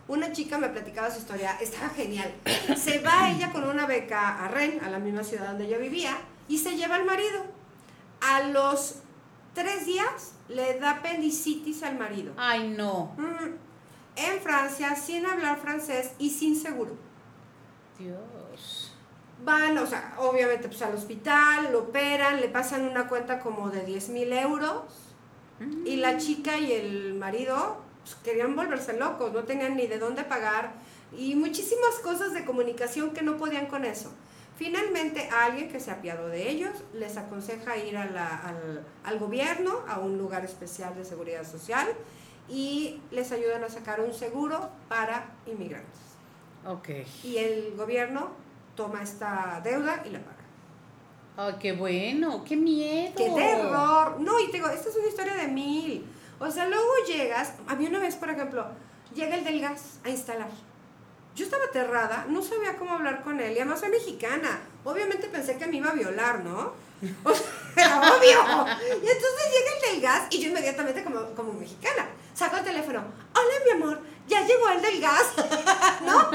Una chica me platicaba su historia, estaba genial. Se va ella con una beca a Rennes, a la misma ciudad donde yo vivía, y se lleva al marido. A los tres días le da apendicitis al marido. Ay, no. Mm, En Francia, sin hablar francés y sin seguro. Dios. Van, o sea, obviamente pues al hospital, lo operan, le pasan una cuenta como de 10 mil euros y la chica y el marido pues, querían volverse locos, no tenían ni de dónde pagar y muchísimas cosas de comunicación que no podían con eso. Finalmente, a alguien que se apiadó de ellos les aconseja ir a la- al, al gobierno, a un lugar especial de seguridad social y les ayudan a sacar un seguro para inmigrantes Ok. y el gobierno toma esta deuda y la paga. Ay, qué bueno. Qué miedo. ¡Qué terror! No, y te digo, esta es una historia de mil. O sea, luego llegas, a mí una vez, por ejemplo, llega el del gas a instalar. Yo estaba aterrada, no sabía cómo hablar con él, y además soy mexicana. Obviamente pensé que me iba a violar, ¿no? O sea, obvio. Y entonces llega el del gas y yo inmediatamente como, como mexicana saco el teléfono. Hola, mi amor, ya llegó el del gas, ¿no?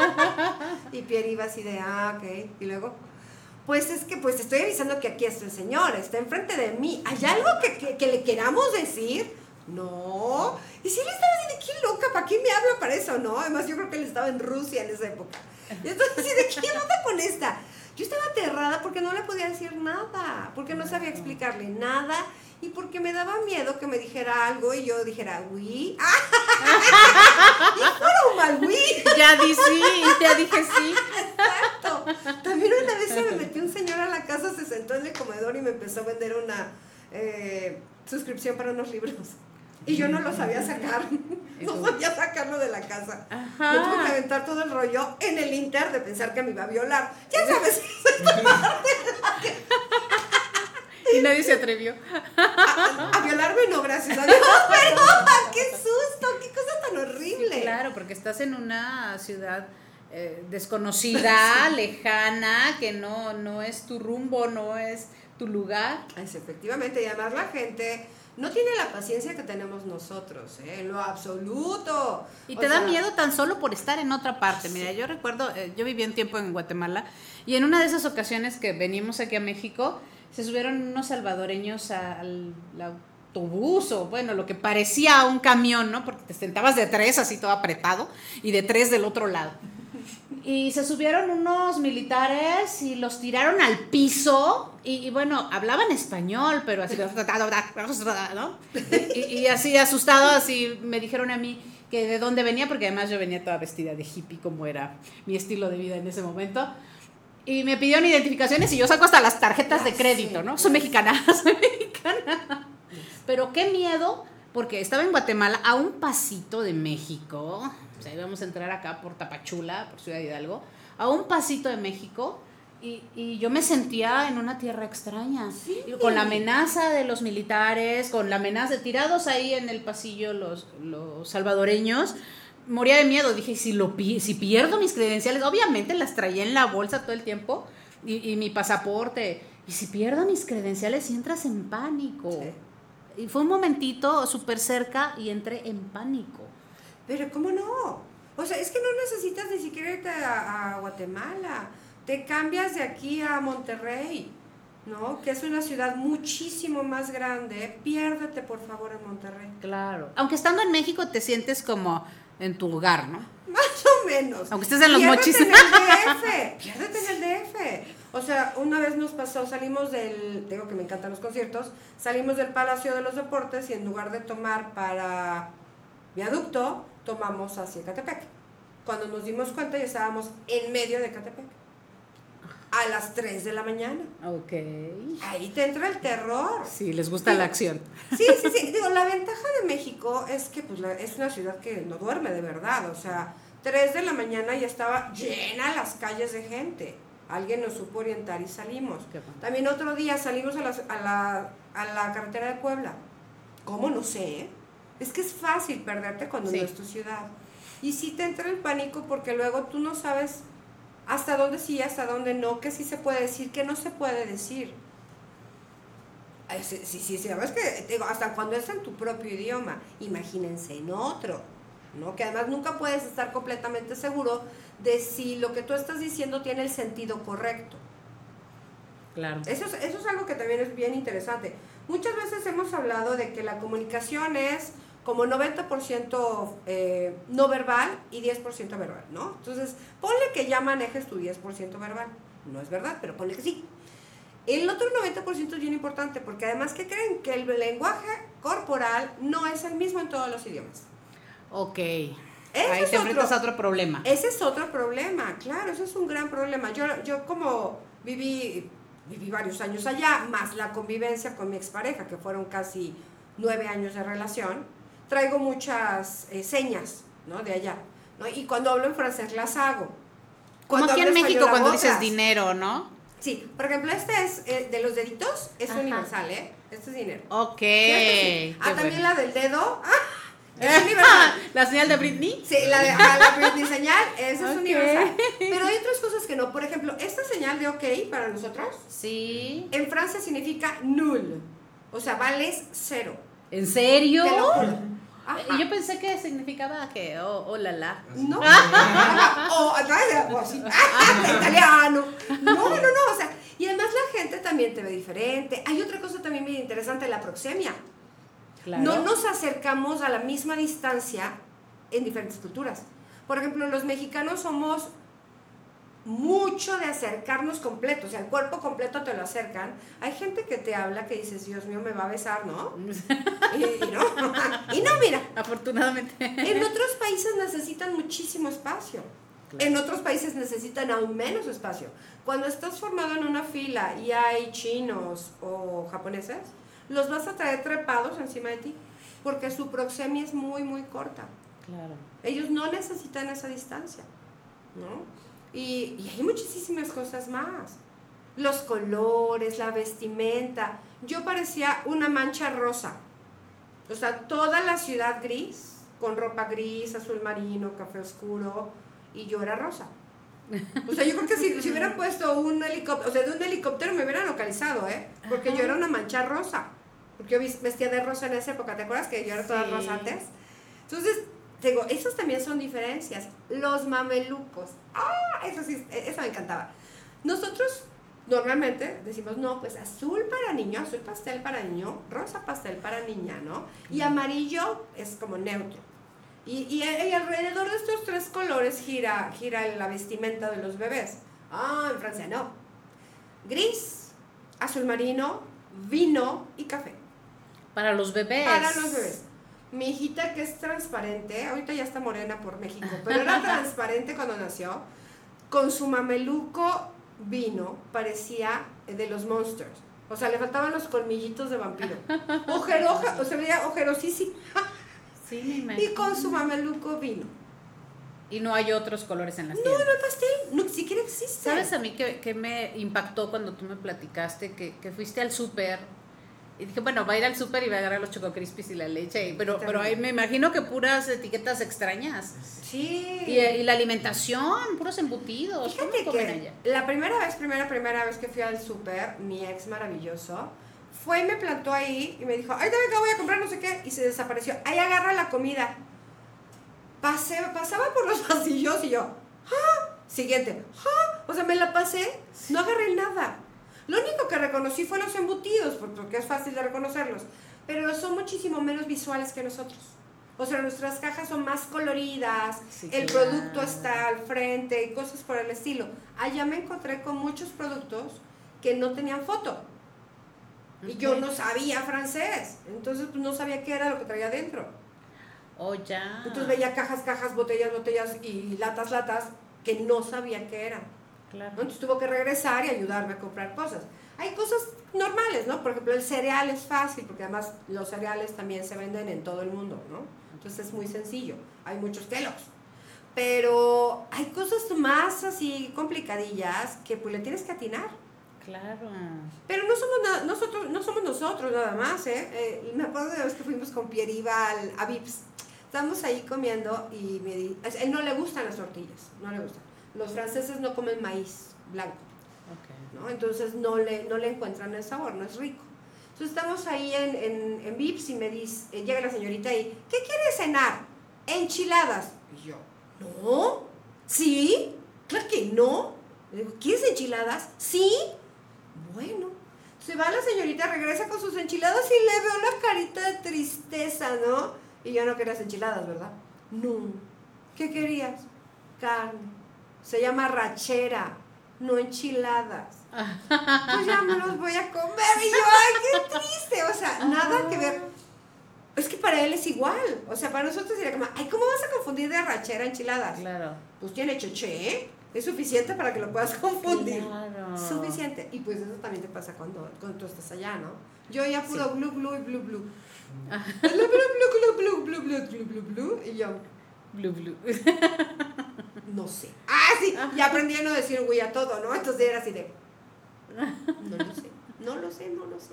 Y Pierre iba así de, ah, ok. Y luego, pues es que pues estoy avisando que aquí está el señor, está enfrente de mí. ¿Hay algo que, que- le queramos decir? No. Y si le estaba diciendo, qué loca, ¿para qué me habla para eso? No, además yo creo que él estaba en Rusia en esa época. Y entonces, ¿y ¿de qué onda con esta? Yo estaba aterrada porque no le podía decir nada, porque no sabía explicarle nada y porque me daba miedo que me dijera algo y yo dijera, uy, y mal uy. Ya di sí, ya dije sí. Exacto. También una vez se me metió un señor a la casa, se sentó en el comedor y me empezó a vender una, eh, suscripción para unos libros. Y yo no lo sabía sacar. No sabía sacarlo de la casa. Ajá. Me tuve que aventar todo el rollo en el inter de pensar que me iba a violar. Ya sabes, Y nadie se atrevió. a, a violarme no, gracias a Dios. Pero qué susto, qué cosa tan horrible. Claro, porque estás en una ciudad eh, desconocida, lejana, que no, no es tu rumbo, no es tu lugar. Es, efectivamente, y además la gente no tiene la paciencia que tenemos nosotros, ¿eh? en lo absoluto. Y O te da miedo tan solo por estar en otra parte. Mira, yo recuerdo, eh, yo viví un tiempo en Guatemala y en una de esas ocasiones que venimos aquí a México, se subieron unos salvadoreños al, al autobús o bueno, lo que parecía un camión, ¿no? Porque te sentabas de tres así todo apretado y de tres del otro lado. Y se subieron unos militares y los tiraron al piso. Y, y bueno, hablaban español, pero así, ¿no? Y, y así asustado, así me dijeron a mí que de dónde venía, porque además yo venía toda vestida de hippie, como era mi estilo de vida en ese momento. Y me pidieron identificaciones y yo saco hasta las tarjetas de Ya crédito, ¿no? Soy mexicana, soy mexicana. Pero qué miedo, porque estaba en Guatemala a un pasito de México. Sea, íbamos a entrar acá por Tapachula, por Ciudad Hidalgo, a un pasito de México. Y, y yo me sentía en una tierra extraña, Y con la amenaza de los militares, con la amenaza de tirados ahí en el pasillo los, los salvadoreños, moría de miedo. Dije, si, lo, si pierdo mis credenciales, obviamente las traía en la bolsa todo el tiempo y, y mi pasaporte. Y si pierdo mis credenciales, y entras en pánico. Y fue un momentito súper cerca y entré en pánico. Pero ¿cómo no? O sea, es que no necesitas ni siquiera irte a, a Guatemala. Te cambias de aquí a Monterrey, ¿no? Que es una ciudad muchísimo más grande. Piérdete, por favor, en Monterrey. Claro. Aunque estando en México te sientes como en tu hogar, ¿no? Más o menos. Aunque estés en los Piérdete mochis. en el DF. Piérdete en el DF. O sea, una vez nos pasó, salimos del, digo que me encantan los conciertos, salimos del Palacio de los Deportes y en lugar de tomar para viaducto, tomamos hacia Catepec. Cuando nos dimos cuenta ya estábamos en medio de Catepec. A las 3 de la mañana. Ok. Ahí te entra el terror. Sí, les gusta la acción. Sí, sí, sí. Digo, la ventaja de México es que pues, la- es una ciudad que no duerme de verdad. O sea, 3 de la mañana ya estaba llena las calles de gente. Alguien nos supo orientar y salimos. También otro día salimos a, las- a la, a la carretera de Puebla. ¿Cómo? No sé. Es que es fácil perderte cuando Sí. no es tu ciudad. Y sí te entra el pánico porque luego tú no sabes hasta dónde sí, hasta dónde no, qué sí se puede decir, qué no se puede decir. Sí, sí, sí, sí, la verdad es que digo, hasta cuando es en tu propio idioma, imagínense en otro, ¿no? Que además nunca puedes estar completamente seguro de si lo que tú estás diciendo tiene el sentido correcto. Claro. Eso es, eso es algo que también es bien interesante. Muchas veces hemos hablado de que la comunicación es como 90% eh, no verbal y 10% verbal, ¿no? Entonces, ponle que ya manejes tu 10% verbal. No es verdad, pero ponle que sí. El otro 90% es bien importante porque además que creen que el lenguaje corporal no es el mismo en todos los idiomas. Ok. Ese Ahí es te enfrentas otro- a otro problema. Ese es otro problema, claro, ese es un gran problema. Yo, yo como viví, viví varios años allá, más la convivencia con mi expareja, que fueron casi nueve años de relación, traigo muchas eh, señas, ¿no? De allá, ¿no? Y cuando hablo en francés las hago. Como aquí en México español cuando dices dinero, ¿no? Sí, por ejemplo, este es eh, de los deditos, es Ajá. universal, ¿eh? Este es dinero. Ok. Este sí. Ah, también bueno. la del dedo, ¡ah! Es universal. la señal de Britney. Sí, la de ah, la Britney señal, esa es universal. Pero hay otras cosas que no. Por ejemplo, esta señal de OK para nosotros, Sí. en Francia significa nul. O sea, vales cero. ¿En serio? Te lo juro. Ajá. Y yo pensé que significaba que, oh, oh la la. No. O atrás de o así, ah, italiano. No, no, no. O sea, y además la gente también te ve diferente. Hay otra cosa también bien interesante, la proxemia. Claro. No nos acercamos a la misma distancia en diferentes culturas. Por ejemplo, los mexicanos somos mucho de acercarnos completo, o sea, el cuerpo completo te lo acercan. Hay gente que te habla que dices, Dios mío, me va a besar, ¿no? Y, y no, y no, mira, Afortunadamente. en otros países necesitan muchísimo espacio. En otros países necesitan aún menos espacio. Cuando estás formado en una fila y hay chinos o japoneses, los vas a traer trepados encima de ti, porque su proxemia es muy, muy corta. Claro. Ellos no necesitan esa distancia, ¿no? Y, y hay muchísimas cosas más. Los colores, la vestimenta. Yo parecía una mancha rosa. O sea, toda la ciudad gris, con ropa gris, azul marino, café oscuro, y yo era rosa. O sea, yo creo que si, si hubieran puesto un helicóptero, o sea, de un helicóptero me hubieran localizado, ¿eh? Porque yo era una mancha rosa. Porque yo vestía de rosa en esa época, ¿te acuerdas que yo era toda Sí. rosa antes? Entonces, digo, esas también son diferencias. Los mamelucos. ¡Ah! Eso sí, eso me encantaba. Nosotros normalmente decimos, no, pues azul para niño, azul pastel para niño, rosa pastel para niña, ¿no? Y amarillo es como neutro. Y, y, y alrededor de estos tres colores gira, gira la vestimenta de los bebés. Ah, en Francia no. Gris, azul marino, vino y café. Para los bebés. Para los bebés. Mi hijita que es transparente, ahorita ya está morena por México, pero era transparente cuando nació, con su mameluco vino, parecía de los monsters. O sea, le faltaban los colmillitos de vampiro. Ojeroja, o sea, veía ojerosísima. Sí, me Y imagino. con su mameluco vino. Y no hay otros colores en las No, tiendas. no hay pastel, no ni siquiera existe. ¿Sabes a mí que, que me impactó cuando tú me platicaste que, que fuiste al súper? Y dije, bueno, va a ir al súper y va a agarrar los choco crispies y la leche. pero, pero ahí me imagino que puras etiquetas extrañas. Sí. Y, y la alimentación, puros embutidos. ¿Cómo Fíjate que allá? la primera vez, primera, primera vez que fui al súper, mi ex maravilloso, fue y me plantó ahí y me dijo, ay, dame que voy a comprar no sé qué, y se desapareció. Ahí agarra la comida. Pasé, pasaba por los pasillos y yo, ¡ah! Siguiente, ¡ah! O sea, me la pasé, no agarré nada. Lo único que reconocí fue los embutidos, por- porque es fácil de reconocerlos, pero son muchísimo menos visuales que nosotros. O sea, nuestras cajas son más coloridas, Sí, el claro. producto está al frente y cosas por el estilo. Allá me encontré con muchos productos que no tenían foto. Y yo no sabía francés, entonces pues, no sabía qué era lo que traía adentro. Oh, ya. Entonces veía cajas, cajas, botellas, botellas y latas, latas que no sabía qué eran. Claro. ¿no? Entonces tuvo que regresar y ayudarme a comprar cosas. Hay cosas normales, ¿no? Por ejemplo, el cereal es fácil, porque además los cereales también se venden en todo el mundo, ¿no? Entonces es muy sencillo. Hay muchos Kellogg's. Pero hay cosas más así complicadillas que pues le tienes que atinar. Claro. Pero no somos, nosotros, no somos nosotros nada más, ¿eh? Eh, Me acuerdo de la vez que fuimos con Pieriva al, a Vips. Estábamos ahí comiendo y me di, a él no le gustan las tortillas, no le gustan. Los franceses no comen maíz blanco. Ok. ¿no? Entonces no le, no le encuentran el sabor, no es rico. Entonces estamos ahí en, en, en Vips y me dice, eh, llega la señorita y, ¿qué quiere cenar? Enchiladas. Y yo, no, sí, claro que no. Le digo, ¿quieres enchiladas? Sí. Bueno. Se va la señorita, regresa con sus enchiladas y le veo la carita de tristeza, ¿no? Y yo no querías enchiladas, ¿verdad? No. ¿Qué querías? Carne. Se llama rachera, no enchiladas. Pues ya me los voy a comer. Y yo, ay, qué triste. O sea, nada que ver. Es que para él es igual. O sea, para nosotros sería como, ay, ¿cómo vas a confundir de rachera enchiladas? Claro. Pues tiene cheche, ¿eh? Es suficiente para que lo puedas confundir. Claro. Suficiente. Y pues eso también te pasa cuando, cuando tú estás allá, ¿no? Yo ya puro glu, glu y blu, blu. Blu, blu, blu, blu, blu, blu, blu, blu, blu, Y yo, Blue, blue. no sé. Ah, sí, ya aprendí a no decir güey a todo, ¿no? Entonces era así de, no lo sé, no lo sé, no lo sé.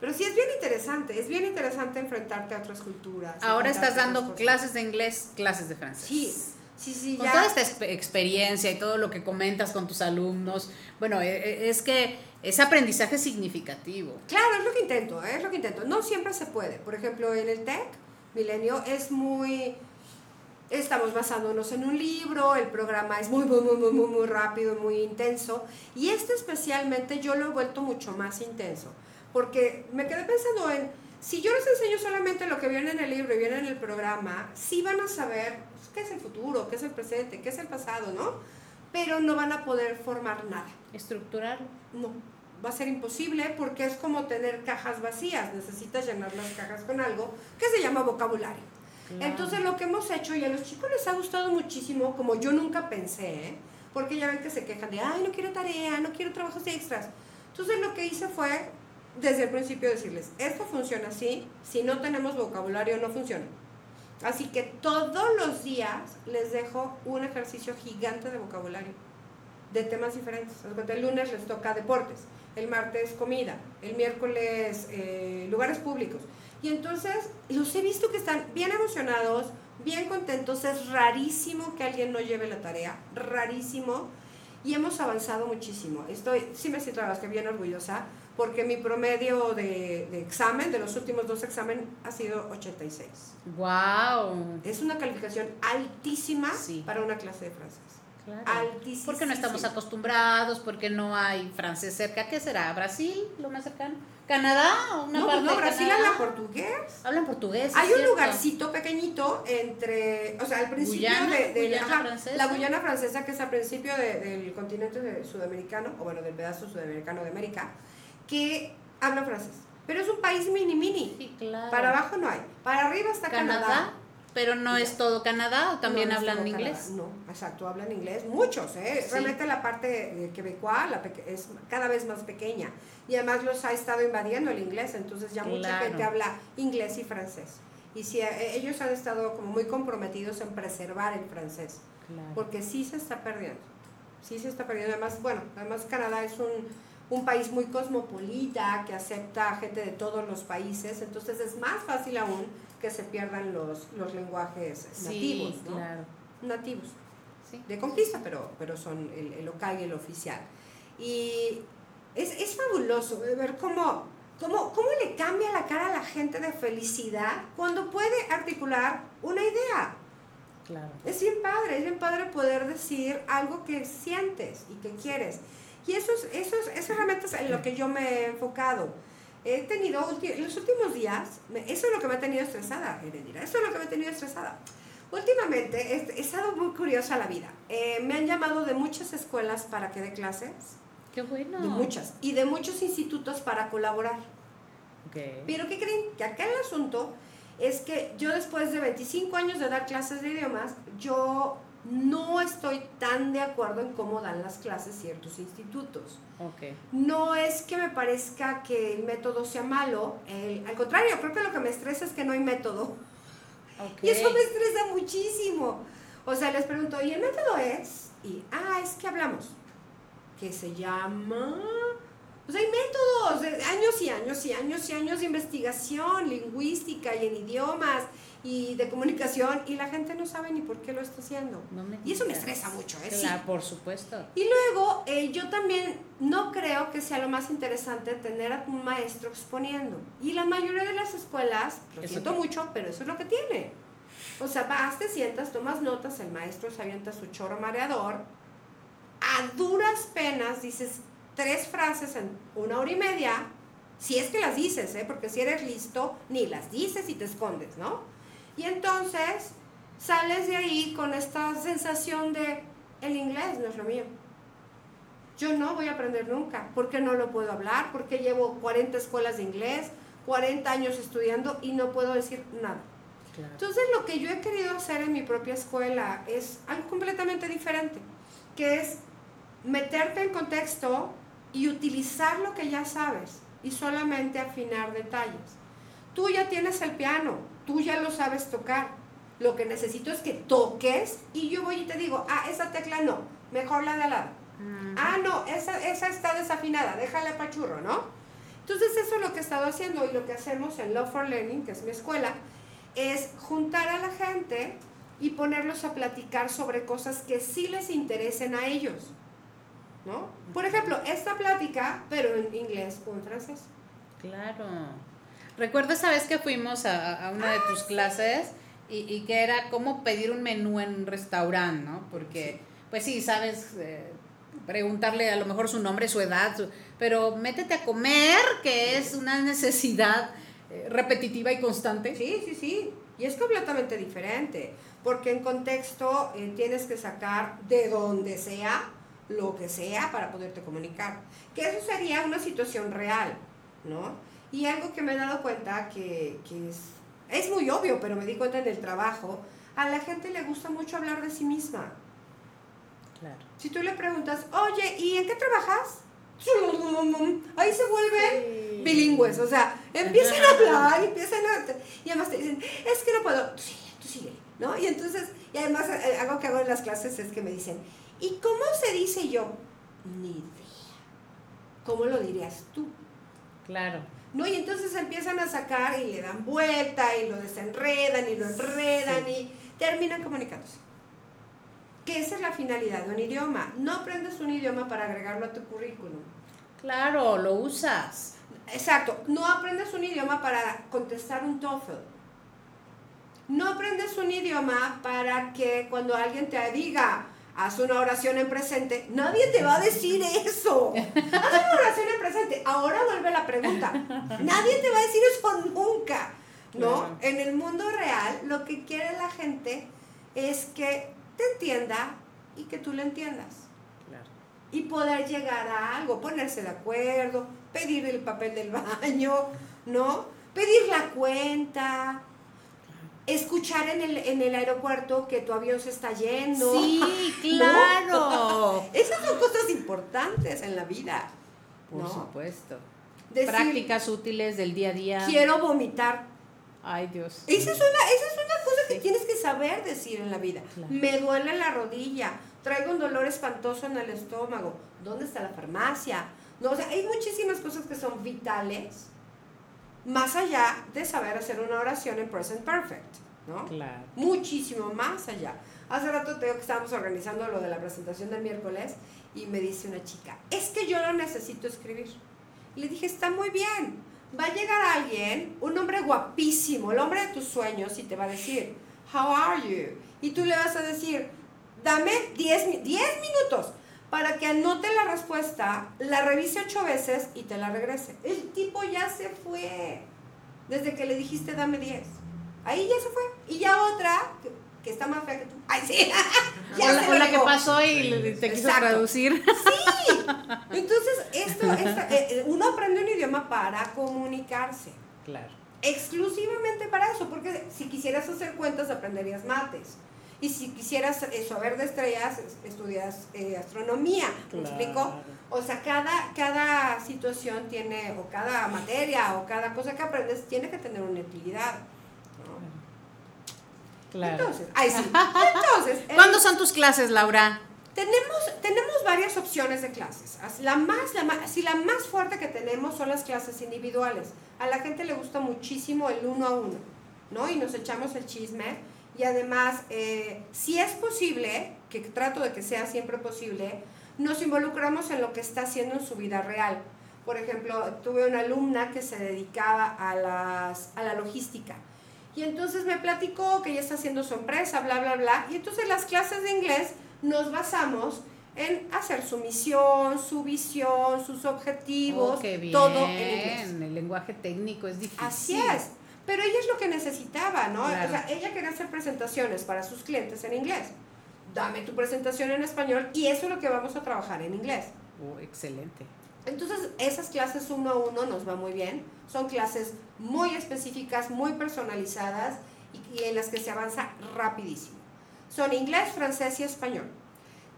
Pero sí es bien interesante, es bien interesante enfrentarte a otras culturas. Ahora estás dando clases de inglés, clases de francés. Sí, sí, sí, Con ya. toda esta exp- experiencia y todo lo que comentas con tus alumnos, bueno, e- e- es que ese aprendizaje es significativo. Claro, es lo que intento, ¿eh? es lo que intento. No siempre se puede. Por ejemplo, en el TEC, Milenio, es muy... Estamos basándonos en un libro, el programa es muy, muy, muy, muy, muy, muy rápido, muy intenso. Y este especialmente yo lo he vuelto mucho más intenso. Porque me quedé pensando en, si yo les enseño solamente lo que viene en el libro y viene en el programa, sí van a saber pues, qué es el futuro, qué es el presente, qué es el pasado, ¿no? Pero no van a poder formar nada. Estructurarlo. No, va a ser imposible porque es como tener cajas vacías. Necesitas llenar las cajas con algo que se llama vocabulario. Entonces lo que hemos hecho y a los chicos les ha gustado muchísimo, como yo nunca pensé, ¿eh? porque ya ven que se quejan de, ay, no quiero tarea, no quiero trabajos extras. Entonces lo que hice fue desde el principio decirles, esto funciona así, si no tenemos vocabulario no funciona. Así que todos los días les dejo un ejercicio gigante de vocabulario, de temas diferentes. El lunes les toca deportes, el martes comida, el miércoles eh, lugares públicos. Y entonces los he visto que están bien emocionados, bien contentos. Es rarísimo que alguien no lleve la tarea, rarísimo. Y hemos avanzado muchísimo. Estoy, sí me siento que bien orgullosa porque mi promedio de, de, examen, de los últimos dos exámenes, ha sido 86. ¡Wow! Es una calificación altísima para una clase de francés. Claro. Altísima. Porque no estamos acostumbrados, porque no hay francés cerca. ¿Qué será? ¿Brasil? ¿Lo más cercano? ¿Canadá? ¿Una no, parte no, Brasil habla portugués. Hablan portugués. Hay un lugarcito pequeñito entre, o sea, al principio de, de Guyana la Guyana francesa, que es al principio del continente sudamericano, o bueno, del pedazo sudamericano de América, que habla francés. Pero es un país mini mini. Sí, claro. Para abajo no hay. Para arriba está Canadá. Pero no es todo Canadá o también hablan inglés. No, exacto, hablan inglés. Muchos, ¿eh? Realmente la parte quebecoa la es cada vez más pequeña. Y además los ha estado invadiendo el inglés, entonces ya mucha gente habla inglés y francés. Y si eh, ellos han estado como muy comprometidos en preservar el francés. Porque sí se está perdiendo. Sí se está perdiendo. Además, bueno, además Canadá es un un país muy cosmopolita que acepta gente de todos los países, entonces es más fácil aún que se pierdan los, los lenguajes nativos, ¿no? Claro. Nativos. Sí. De conquista, pero, pero son el, local y el oficial. Y es, es fabuloso ver cómo, cómo, cómo le cambia la cara a la gente de felicidad cuando puede articular una idea. Claro. Es bien padre, es bien padre poder decir algo que sientes y que quieres. Y eso es, eso es, eso realmente es en lo que yo me he enfocado. He tenido, en los últimos días, eso es lo que me ha tenido estresada, Heredira, eso es lo que me ha tenido estresada. Últimamente he, estado muy curiosa la vida. Eh, me han llamado de muchas escuelas para que dé clases. Qué bueno. De muchas. Y de muchos institutos para colaborar. Okay. Pero ¿qué creen? Que acá el asunto es que yo después de 25 años de dar clases de idiomas, yo no estoy tan de acuerdo en cómo dan las clases ciertos institutos. Okay. No es que me parezca que el método sea malo, al contrario, creo que lo que me estresa es que no hay método. Okay. Y eso me estresa muchísimo. O sea, les pregunto, ¿y el método es? Y, ah, es que hablamos. Que se llama... Pues hay métodos, de años y años y años y años de investigación lingüística y en idiomas y de comunicación y la gente no sabe ni por qué lo está haciendo. y eso me estresa mucho, ¿eh? Claro, por supuesto. Y luego, eh, yo también no creo que sea lo más interesante tener a un maestro exponiendo. Y la mayoría de las escuelas, lo siento mucho, pero eso es lo que tiene. O sea, vas, te sientas, tomas notas, el maestro se avienta su chorro mareador, a duras penas dices tres frases en una hora y media, si es que las dices, ¿eh? porque si eres listo, ni las dices y te escondes, ¿no? Y entonces sales de ahí con esta sensación de, el inglés no es lo mío. Yo no voy a aprender nunca, porque no lo puedo hablar, porque llevo 40 escuelas de inglés, 40 años estudiando y no puedo decir nada. Entonces lo que yo he querido hacer en mi propia escuela es algo completamente diferente, que es meterte en contexto y utilizar lo que ya sabes y solamente afinar detalles. Tú ya tienes el piano, tú ya lo sabes tocar. Lo que necesito es que toques y yo voy y te digo, ah, esa tecla no, mejor la de al lado. Ah, no, esa, esa está desafinada, déjale pachurro, ¿no? Entonces eso es lo que he estado haciendo y lo que hacemos en Love for Learning, que es mi escuela, es juntar a la gente y ponerlos a platicar sobre cosas que sí les interesen a ellos. ¿No? Por ejemplo, esta plática, pero en inglés o en francés. Claro. Recuerdo esa vez que fuimos a, una de tus clases y, que era cómo pedir un menú en un restaurante, ¿no? Porque, pues sí, sabes, eh, preguntarle a lo mejor su nombre, su edad, pero métete a comer, que es una necesidad eh, repetitiva y constante. Sí, sí, sí. Y es completamente diferente, porque en contexto eh, tienes que sacar de donde sea, lo que sea, para poderte comunicar. Que eso sería una situación real, ¿no? Y algo que me he dado cuenta que, es, es muy obvio, pero me di cuenta en el trabajo, a la gente le gusta mucho hablar de sí misma. Claro. Si tú le preguntas, oye, ¿y en qué trabajas? Ahí se vuelve bilingües, o sea, empiezan a hablar, empiezan a... Y además te dicen, es que no puedo, tú sigue, tú sigue, ¿no? Y entonces, y además eh, algo que hago en las clases es que me dicen, ¿y cómo se dice yo? Ni idea. ¿Cómo lo dirías tú? Claro. ¿No? Y entonces empiezan a sacar y le dan vuelta y lo desenredan y lo enredan y terminan comunicándose. Que esa es la finalidad de un idioma. No aprendes un idioma para agregarlo a tu currículum. Claro, lo usas. Exacto, no aprendes un idioma para contestar un TOEFL. No aprendes un idioma para que cuando alguien te diga, haz una oración en presente, nadie te va a decir eso. Haz una oración en presente. Ahora vuelve la pregunta. Nadie te va a decir eso nunca. ¿No? Claro. En el mundo real, lo que quiere la gente es que te entienda y que tú le entiendas. Claro. Y poder llegar a algo, ponerse de acuerdo, pedir el papel del baño, ¿no? Pedir la cuenta, escuchar en el, en el aeropuerto que tu avión se está yendo. Sí, claro. Esas son cosas importantes en la vida. Por ¿no? supuesto. Decir, Prácticas útiles del día a día. Quiero vomitar. Ay, Dios. Esa es una, esa es una cosa que tienes que saber decir en la vida. Claro. Me duele la rodilla, traigo un dolor espantoso en el estómago. ¿Dónde está la farmacia? No, o sea, hay muchísimas cosas que son vitales, más allá de saber hacer una oración en present perfect, ¿no? Claro. muchísimo más allá. Hace rato te digo que estábamos organizando lo de la presentación del miércoles y me dice una chica, es que yo lo necesito escribir. Le dije, está muy bien. Va a llegar alguien, un hombre guapísimo, el hombre de tus sueños, y te va a decir, How are you? Y tú le vas a decir, dame 10 mi- 10 minutos para que anote la respuesta, la revise ocho veces y te la regrese. El tipo ya se fue desde que le dijiste dame 10. Ahí ya se fue. Y ya otra, que, que está más fea que tú. Ay, sí. ya o la, se o la que pasó y te quiso Exacto. traducir. Entonces, esto, esta- eh, eh, uno aprende un idioma para comunicarse. Claro. Exclusivamente para eso, porque si quisieras hacer cuentas, aprenderías mates. Y si quisieras eh, saber de estrellas, es- estudias eh, astronomía. ¿Me Claro. explico? O sea, cada, cada situación tiene, o cada materia, o cada cosa que aprendes, tiene que tener una utilidad. ¿no? Claro. Entonces, ay, sí. Entonces, el- ¿Cuándo son tus clases, Laura? tenemos, tenemos varias opciones de clases. As- La más, la más, sí, la más fuerte que tenemos son las clases individuales. A la gente le gusta muchísimo el uno a uno, ¿no? Y nos echamos el chisme. Y además, eh, si es posible, que trato de que sea siempre posible, nos involucramos en lo que está haciendo en su vida real. Por ejemplo, tuve una alumna que se dedicaba a, las, a la logística. Y entonces me platicó que ella está haciendo su empresa, bla, bla, bla. Y entonces las clases de inglés nos basamos en hacer su misión, su visión, sus objetivos, Oh, todo en inglés. El lenguaje técnico es difícil. Así es. Pero ella es lo que necesitaba, ¿no? Claro. O sea, ella quería hacer presentaciones para sus clientes en inglés. Dame tu presentación en español y eso es lo que vamos a trabajar en inglés. Oh, excelente. Entonces, esas clases uno a uno nos va muy bien. Son clases muy específicas, muy personalizadas y, y en las que se avanza rapidísimo. Son inglés, francés y español.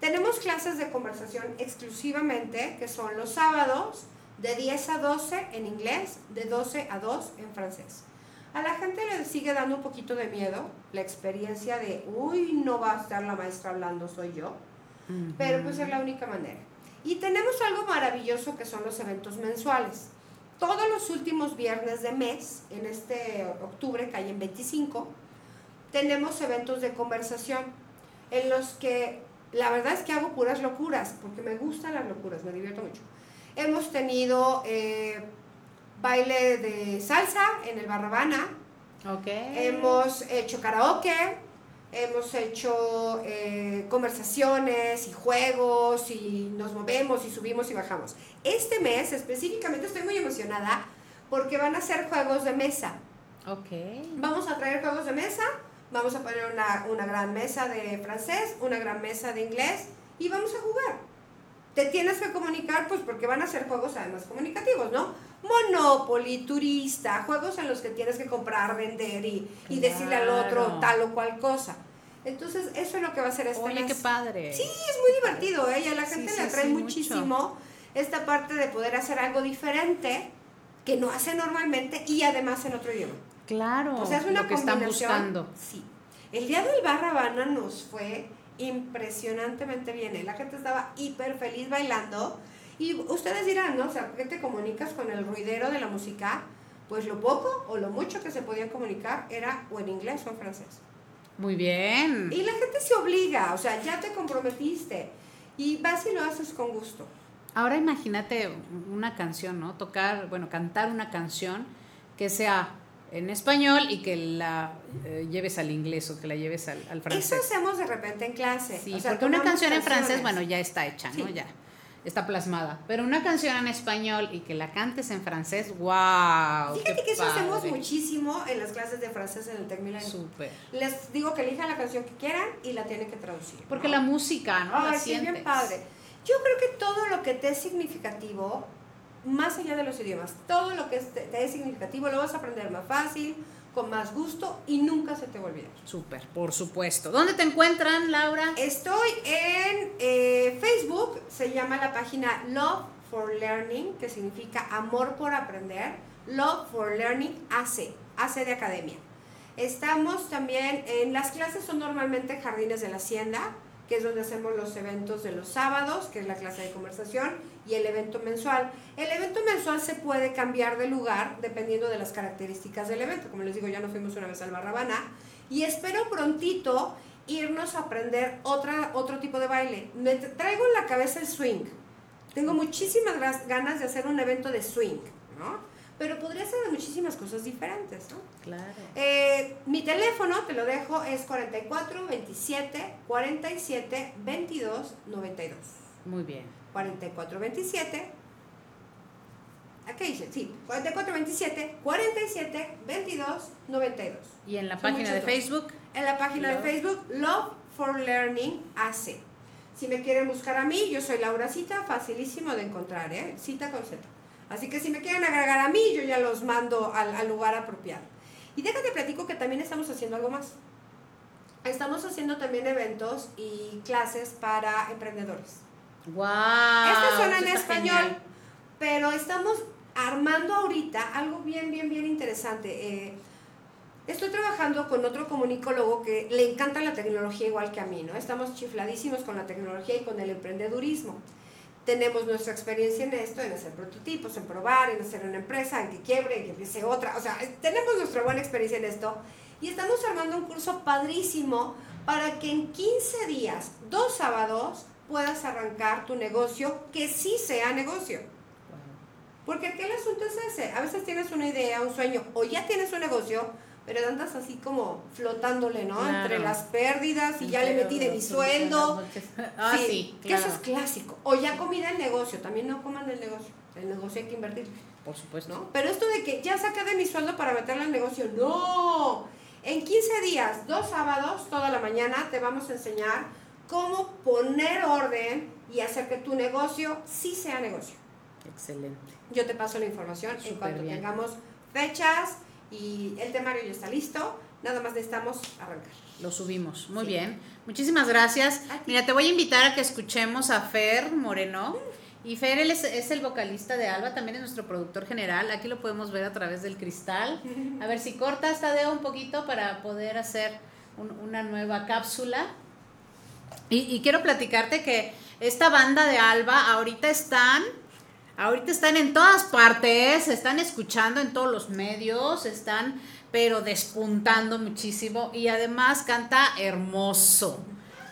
Tenemos clases de conversación exclusivamente, que son los sábados, de 10 a 12 en inglés, de 12 a 2 en francés. A la gente le sigue dando un poquito de miedo la experiencia de, uy, no va a estar la maestra hablando, soy yo pero pues es la única manera. Y tenemos algo maravilloso que son los eventos mensuales. Todos los últimos viernes de mes, en este octubre, que hay en 25, tenemos eventos de conversación en los que la verdad es que hago puras locuras, porque me gustan las locuras, me divierto mucho. Hemos tenido eh, baile de salsa en el Barrabana, Ok. Hemos hecho karaoke, hemos hecho eh, conversaciones y juegos y nos movemos y subimos y bajamos. Este mes específicamente estoy muy emocionada porque van a ser juegos de mesa. Ok. Vamos a traer juegos de mesa, vamos a poner una, una gran mesa de francés, una gran mesa de inglés y vamos a jugar. Te tienes que comunicar, pues porque van a ser juegos además comunicativos, ¿no? Monopoly, turista, juegos en los que tienes que comprar, vender y, y decirle al otro tal o cual cosa. Entonces, eso es lo que va a ser este Oye, mes. qué padre. Sí, es muy divertido, ¿eh? Y a la gente sí, le atrae sí, muchísimo esta parte de poder hacer algo diferente que no hacen normalmente y además en otro idioma. Claro, O sea, es una lo que están combinación. buscando. Sí. El día del Barra Habana nos fue impresionantemente bien. ¿eh? La gente estaba hiper feliz bailando. Y ustedes dirán, ¿no? O sea, ¿qué te comunicas con el ruidero de la música? Pues lo poco o lo mucho que se podía comunicar era o en inglés o en francés. Muy bien. Y la gente se obliga, o sea, ya te comprometiste. Y vas y lo haces con gusto. Ahora imagínate una canción, ¿no? Tocar, bueno, cantar una canción que sea en español y que la eh, lleves al inglés o que la lleves al, al Eso francés. hacemos de repente en clase. Sí, O sea, porque una canción en francés, canciones. bueno, ya está hecha, ¿no? Sí. Ya está plasmada. Pero una canción en español y que la cantes en francés, wow. Fíjate que eso hacemos muchísimo en las clases de francés en el Tec Milenio. Súper. Les digo que elijan la canción que quieran y la tienen que traducir. Porque ¿no? la música, ¿no? Ay, la sí, sientes. bien padre. Yo creo que todo lo que te es significativo, más allá de los idiomas, todo lo que te es significativo lo vas a aprender más fácil, con más gusto y nunca se te va a olvidar. Súper, por supuesto. ¿Dónde te encuentran, Laura? Estoy en eh, Facebook, se llama la página Love for Learning, que significa amor por aprender. Love for Learning AC, AC de academia. Estamos también en las clases, son normalmente en Jardines de la Hacienda, que es donde hacemos los eventos de los sábados, que es la clase de conversación, y el evento mensual. El evento mensual se puede cambiar de lugar dependiendo de las características del evento. Como les digo, ya nos fuimos una vez al Barrabana y espero prontito irnos a aprender otra, otro tipo de baile. Me tra- traigo en la cabeza el swing. Tengo muchísimas ganas de hacer un evento de swing, ¿no? Pero podría ser de muchísimas cosas diferentes, ¿no? Claro. Eh, mi teléfono, te lo dejo, es 44 27 47 22 92. Muy bien. 44 27 Aquí dice, sí, 44 27 47 22 92. Y en la Son página de dos. Facebook, En la página Love. de Facebook, Love for Learning AC. Si me quieren buscar a mí, yo soy Laura Cita, facilísimo de encontrar, ¿eh? Cita con Z. Así que si me quieren agregar a mí, yo ya los mando al, al lugar apropiado. Y déjate platico que también estamos haciendo algo más. Estamos haciendo también eventos y clases para emprendedores. Wow. Estas son en español, genial. pero estamos armando ahorita algo bien, bien, bien interesante. Eh, estoy trabajando con otro comunicólogo que le encanta la tecnología igual que a mí, ¿no? Estamos chifladísimos con la tecnología y con el emprendedurismo. Tenemos nuestra experiencia en esto, en hacer prototipos, en probar, en hacer una empresa, en que quiebre, en que empiece otra. O sea, tenemos nuestra buena experiencia en esto y estamos armando un curso padrísimo para que en 15 días, dos sábados, puedas arrancar tu negocio que sí sea negocio. Porque aquí el asunto es ese. A veces tienes una idea, un sueño, o ya tienes un negocio, pero andas así como flotándole, ¿no? Claro. Entre las pérdidas y ya le metí de mi sueldo. Ah, sí, que claro. eso es clásico. O ya comí del negocio, también no coman del negocio. El negocio hay que invertir, Por supuesto. ¿no? Pero esto de que ya saqué de mi sueldo para meterlo al negocio, no. En 15 días, dos sábados, toda la mañana, te vamos a enseñar cómo poner orden y hacer que tu negocio sí sea negocio. Excelente. Yo te paso la información en cuanto bien. tengamos fechas y el temario ya está listo. Nada más necesitamos arrancar. Lo subimos. Muy Sí. bien. Muchísimas gracias. Mira, te voy a invitar a que escuchemos a Fer Moreno. Y Fer, él es, es el vocalista de Alba, también es nuestro productor general. Aquí lo podemos ver a través del cristal. A ver si cortas, Tadeo, un poquito para poder hacer un- una nueva cápsula. Y, y quiero platicarte que esta banda de Alba ahorita están, ahorita están en todas partes, están escuchando en todos los medios, están pero despuntando muchísimo y además canta hermoso.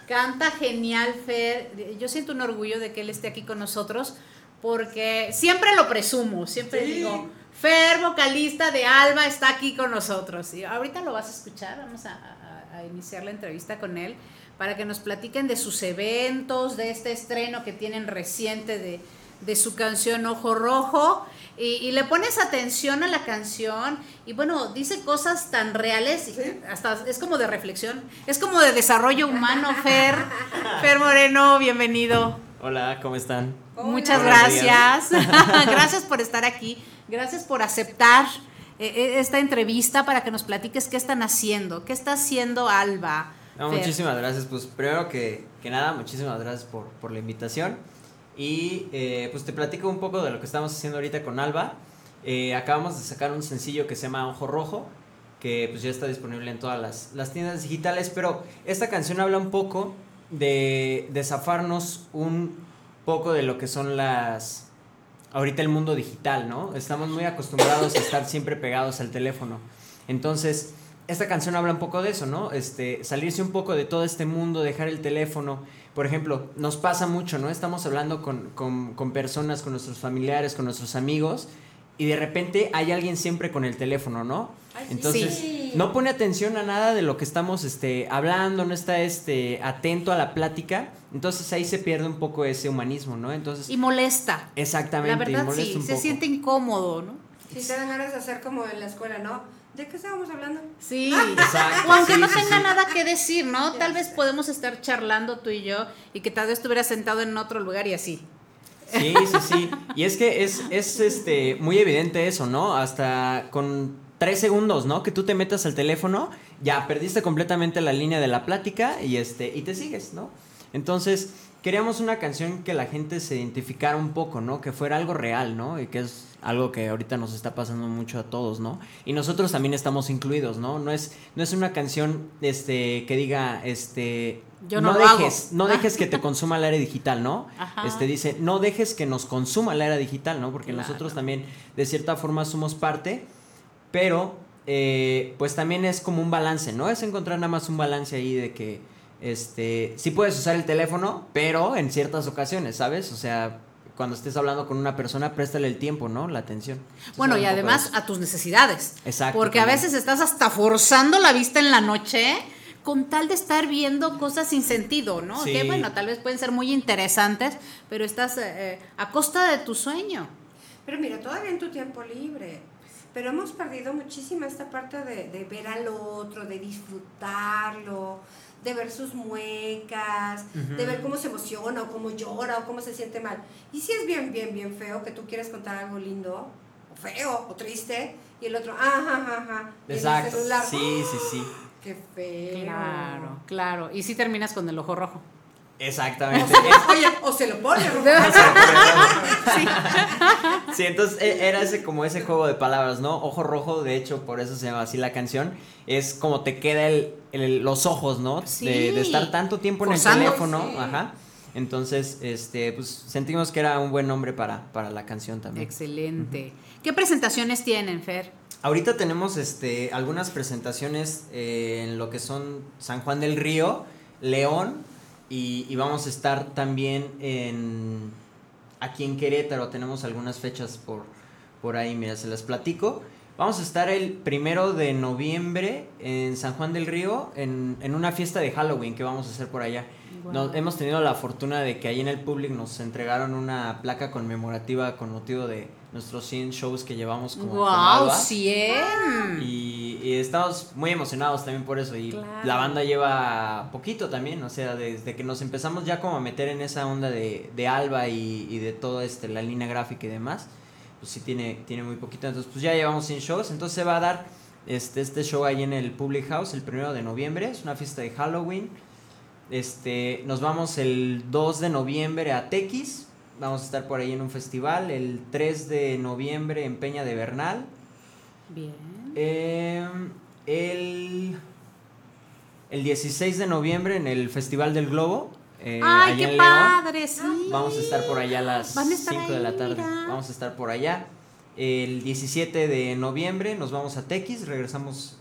Canta genial, Fer. Yo siento un orgullo de que él esté aquí con nosotros porque siempre lo presumo, siempre digo, Fer, vocalista de Alba, está aquí con nosotros. Y ahorita lo vas a escuchar, vamos a, a- a iniciar la entrevista con él para que nos platiquen de sus eventos, de este estreno que tienen reciente de, de su canción Ojo Rojo. Y, y le pones atención a la canción y bueno, dice cosas tan reales, y hasta es como de reflexión, es como de desarrollo humano, Fer. Fer Moreno, bienvenido. Hola, ¿cómo están? Muchas gracias. gracias por estar aquí. Gracias por aceptar eh, eh, esta entrevista para que nos platiques qué están haciendo, qué está haciendo Alba. No, muchísimas gracias. Pues primero que, que nada, muchísimas gracias por, por la invitación. Y eh, pues te platico un poco de lo que estamos haciendo ahorita con Alba. Eh, acabamos de sacar un sencillo que se llama Ojo Rojo, que pues ya está disponible en todas las, las tiendas digitales, pero esta canción habla un poco de, de zafarnos un poco de lo que son las... Ahorita el mundo digital, ¿no? Estamos muy acostumbrados a estar siempre pegados al teléfono. Entonces, esta canción habla un poco de eso, ¿no? Este, salirse un poco de todo este mundo, dejar el teléfono. Por ejemplo, nos pasa mucho, ¿no? Estamos hablando con, con, con personas, con nuestros familiares, con nuestros amigos, y de repente hay alguien siempre con el teléfono, ¿no? Ay. Entonces, Sí. no pone atención a nada de lo que estamos este, hablando, no está este, atento a la plática. Entonces ahí se pierde un poco ese humanismo, ¿no? Entonces, Y molesta. exactamente, La y verdad molesta sí, un se poco. siente incómodo, ¿no? Si te dan ganas de hacer como en la escuela, ¿no? ¿De qué estábamos hablando? Sí. Exacto, O aunque sí, no sí, tenga sí. nada que decir, ¿no? Tal vez podemos estar charlando tú y yo y que tal vez estuviera sentado en otro lugar y así. Sí, sí, sí. Y es que es, es este, muy evidente eso, ¿no? Hasta con tres segundos, ¿no? Que tú te metas al teléfono, ya perdiste completamente la línea de la plática y, este, y te sigues, ¿no? Entonces, queríamos una canción que la gente se identificara un poco, ¿no? Que fuera algo real, ¿no? Y que es algo que ahorita nos está pasando mucho a todos, ¿no? Y nosotros también estamos incluidos, ¿no? No es, no es una canción este, que diga, este... Yo no hago. dejes, no dejes que te consuma el área digital, ¿no? Ajá. Este dice, no dejes que nos consuma la era digital, ¿no? Porque Claro. nosotros también, de cierta forma, somos parte, pero eh, pues también es como un balance, ¿no? Es encontrar nada más un balance ahí de que, este, sí puedes usar el teléfono, pero en ciertas ocasiones, ¿sabes? O sea, cuando estés hablando con una persona, préstale el tiempo, ¿no? La atención. Entonces, Bueno, y además a tus necesidades. Exacto, Porque a veces estás hasta forzando la vista en la noche con tal de estar viendo cosas sin sentido, ¿no? Sí. Que bueno, tal vez pueden ser muy interesantes, pero estás eh, eh, a costa de tu sueño. Pero mira, todavía en tu tiempo libre. Pero hemos perdido muchísima esta parte de, de ver al otro, de disfrutarlo, de ver sus muecas, de ver cómo se emociona o cómo llora o cómo se siente mal. Y si es bien, bien, bien feo que tú quieres contar algo lindo, o feo, o triste, y el otro, ajá, ajá, ajá. y en el Exacto. celular, Sí, sí, sí. ¡Qué feo! Claro, claro. Y si terminas con el ojo rojo. Exactamente. Oye, o se lo pone, Rubén. Sí, entonces e- era ese como ese juego de palabras, ¿no? Ojo rojo, de hecho, por eso se llama así la canción. Es como te queda el, el- los ojos, ¿no? Sí. De, de estar tanto tiempo en el teléfono. Sí. Ajá. Entonces, este, pues sentimos que era un buen nombre para, para la canción también. Excelente. ¿Qué presentaciones tienen, Fer? Ahorita tenemos este, algunas presentaciones eh, en lo que son San Juan del Río, León y, vamos a estar también en aquí en Querétaro. Tenemos algunas fechas por, por ahí, mira, se las platico. Vamos a estar el primero de noviembre en San Juan del Río en, en una fiesta de Halloween que vamos a hacer por allá. Nos- hemos tenido la fortuna de que ahí en el Public nos entregaron una placa conmemorativa con motivo de nuestros 100 shows que llevamos como ¡Wow! Alba. 100. Y, y estamos muy emocionados también por eso. Y Claro. la banda lleva poquito también, o sea, desde que nos empezamos ya como a meter en esa onda de, de Alba y, y de toda este, la línea gráfica y demás, pues sí tiene, tiene muy poquito. Entonces, pues ya llevamos 100 shows. Entonces se va a dar este, este show ahí en el Public House el primero de noviembre. Es una fiesta de Halloween. Este, nos vamos el 2 de noviembre a Tequis. Vamos a estar por ahí en un festival. El 3 de noviembre en Peña de Bernal. Bien. Eh, el, el 16 de noviembre en el Festival del Globo. eh, ¡Ay, qué padre! Sí. Vamos a estar por allá a las a estar 5 de la tarde. mira. Vamos a estar por allá. El 17 de noviembre nos vamos a Tequis. Regresamos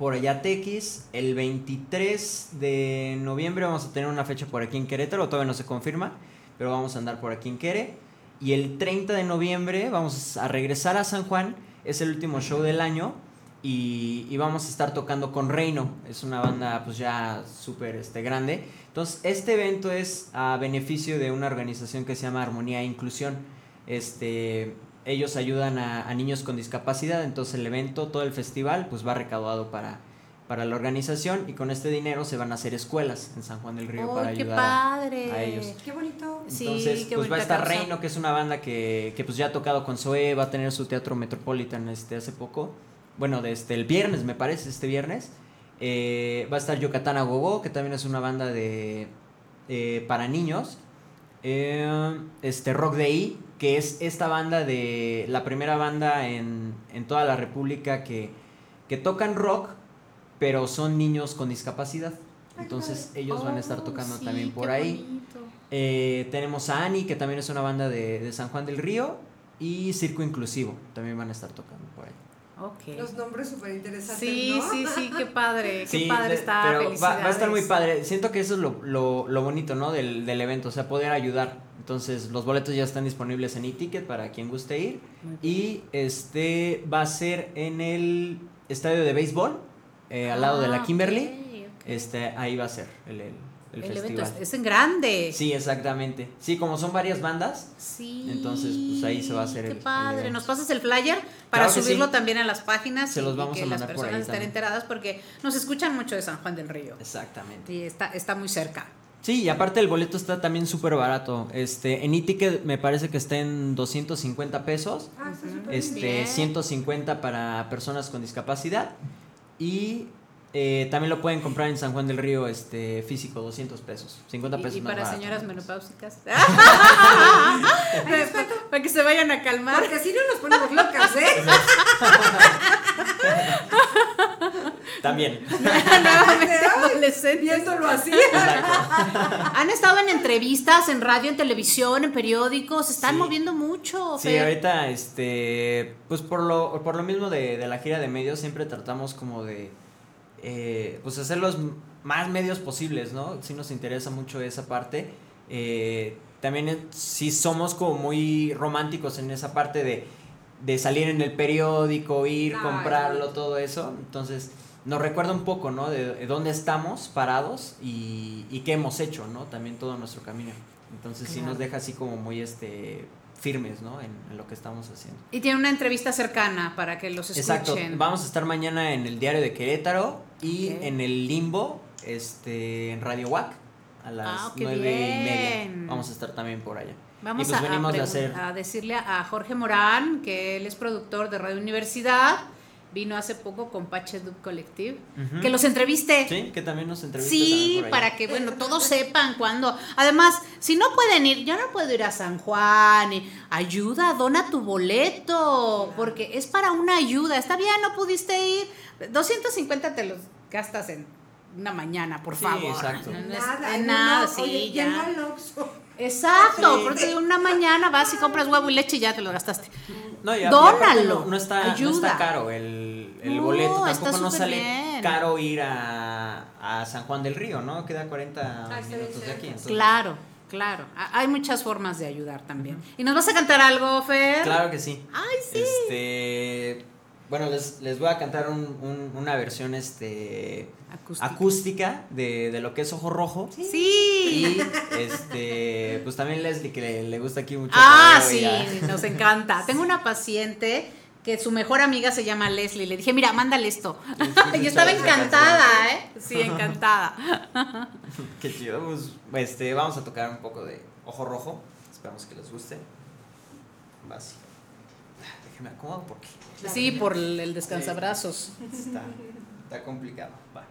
por allá Tequis. El 23 de noviembre vamos a tener una fecha por aquí en Querétaro. Todavía no se confirma. Pero vamos a andar por aquí en Quere. Y el 30 de noviembre vamos a regresar a San Juan. Es el último show del año. Y, y vamos a estar tocando con Reino. Es una banda pues ya súper este, grande. Entonces, este evento es a beneficio de una organización que se llama Armonía e Inclusión. Este, ellos ayudan a, a niños con discapacidad. Entonces, el evento, todo el festival, pues va recaudado para, para la organización. Y con este dinero se van a hacer escuelas en San Juan del Río para ¡Ay, qué ayudar a- padre! a ellos. ¡Qué bonito! Sí, entonces, qué pues va a estar. Reino, que es una banda que, que pues ya ha tocado con Zoe, va a tener su teatro Metropolitan este hace poco. Bueno, desde el viernes, me parece, este viernes. Eh, va a estar Yucatán a Gogo, que también es una banda de eh, para niños. Eh, este Rock Day, que es esta banda de la primera banda en, en toda la República que, que tocan rock, pero son niños con discapacidad. Entonces ellos van a estar Oh, tocando sí, también por ahí. Eh, tenemos a Ani, que también es una banda de, de San Juan del Río. Y Circo Inclusivo, también van a estar tocando por ahí. Los nombres súper interesantes. Sí, ¿no? sí, sí, qué padre, qué Sí, padre está. pero va, va a estar muy padre. Siento que eso es lo, lo, lo bonito, ¿no? Del, del evento, o sea, poder ayudar. Entonces, los boletos ya están disponibles en e-ticket para quien guste ir. Y este va a ser en el estadio de béisbol, eh, al lado de Ah, la Kimberly. ok, ok. Este, ahí va a ser el, el, el El evento festival. es, es en grande. Sí, exactamente. Sí, como son varias bandas, Sí. Entonces, pues, ahí se va a hacer Qué el- el padre. Nos pasas el flyer para Claro subirlo sí. también a las páginas Se los y vamos que a las mandar por personas ahí estén también. enteradas porque nos escuchan mucho de San Juan del Río. exactamente. Y está, está muy cerca. Sí, y aparte el boleto está también súper barato. Este, en e-ticket me parece que está en 250 pesos. Ah, está súper Este, Bien. 150 para personas con discapacidad. Y eh, también lo pueden comprar en San Juan del Río, este, físico, 200 pesos. 50 Y, pesos y más para barato. señoras menopáusicas. para, para que se vayan a calmar. Porque así no nos ponemos locas, ¿eh? También. Viéndolo así. Han estado en entrevistas, en radio, en televisión, en periódicos. Se están Sí. moviendo mucho. Sí, Fer. ahorita, este, pues por lo, por lo mismo de, de la gira de medios, siempre tratamos como de, eh, pues hacer los más medios posibles, ¿no? Sí nos interesa mucho esa parte. Eh, también sí somos como muy románticos en esa parte de, de salir en el periódico, ir, comprarlo, sí. todo eso. Entonces, nos recuerda un poco, ¿no? De, de dónde estamos parados y, y qué hemos hecho, ¿no? También todo nuestro camino. Entonces sí nos deja así como muy este firmes, ¿no? En, en lo que estamos haciendo. Y tiene una entrevista cercana para que los escuchen. Exacto. Vamos a estar mañana en el diario de Querétaro y en el Limbo, este, en Radio WAC a las Ah, nueve y media. Vamos a estar también por allá. Vamos y pues a, venimos hacer. a decirle a Jorge Morán, que él es productor de Radio Universidad, vino hace poco con Pache Dub Collective, que los entreviste. Sí, que también nos entrevista. Sí, para que, bueno, todos sepan cuándo. Además, si no pueden ir, yo no puedo ir a San Juan. y ayuda, dona tu boleto, porque es para una ayuda. Está bien, no pudiste ir. 250 te los gastas en una mañana, por Sí, favor. exacto. No, no es- Nada, nada, no, sí, oye, ya. Exacto, Sí. porque una mañana vas y compras huevo y leche y ya te lo gastaste. No, y a- y Dónalo, No, no está, no está caro el, el No, boleto. Tampoco súper sale bien. caro ir a, a San Juan del Río, ¿no? Queda 40 Ah, minutos de aquí. entonces- Claro, claro. Hay muchas formas de ayudar también. ¿Y nos vas a cantar algo, Fer? Claro que sí. Ay, sí. Este, bueno, les, les voy a cantar un- un- una versión este Acústica. acústica de, de lo que es Ojo Rojo. Sí. Y este, pues también Leslie, que le, le gusta aquí mucho. Ah, sí, nos encanta. Tengo una paciente que su mejor amiga se llama Leslie. Le dije, mira, mándale esto. y estaba encantada, ¿eh? Sí, encantada. Qué chido. Pues, este, vamos a tocar un poco de Ojo Rojo. Esperamos que les guste. Va así. Déjenme acomodo porque Sí, por el el descansabrazos. está, está complicado. Va.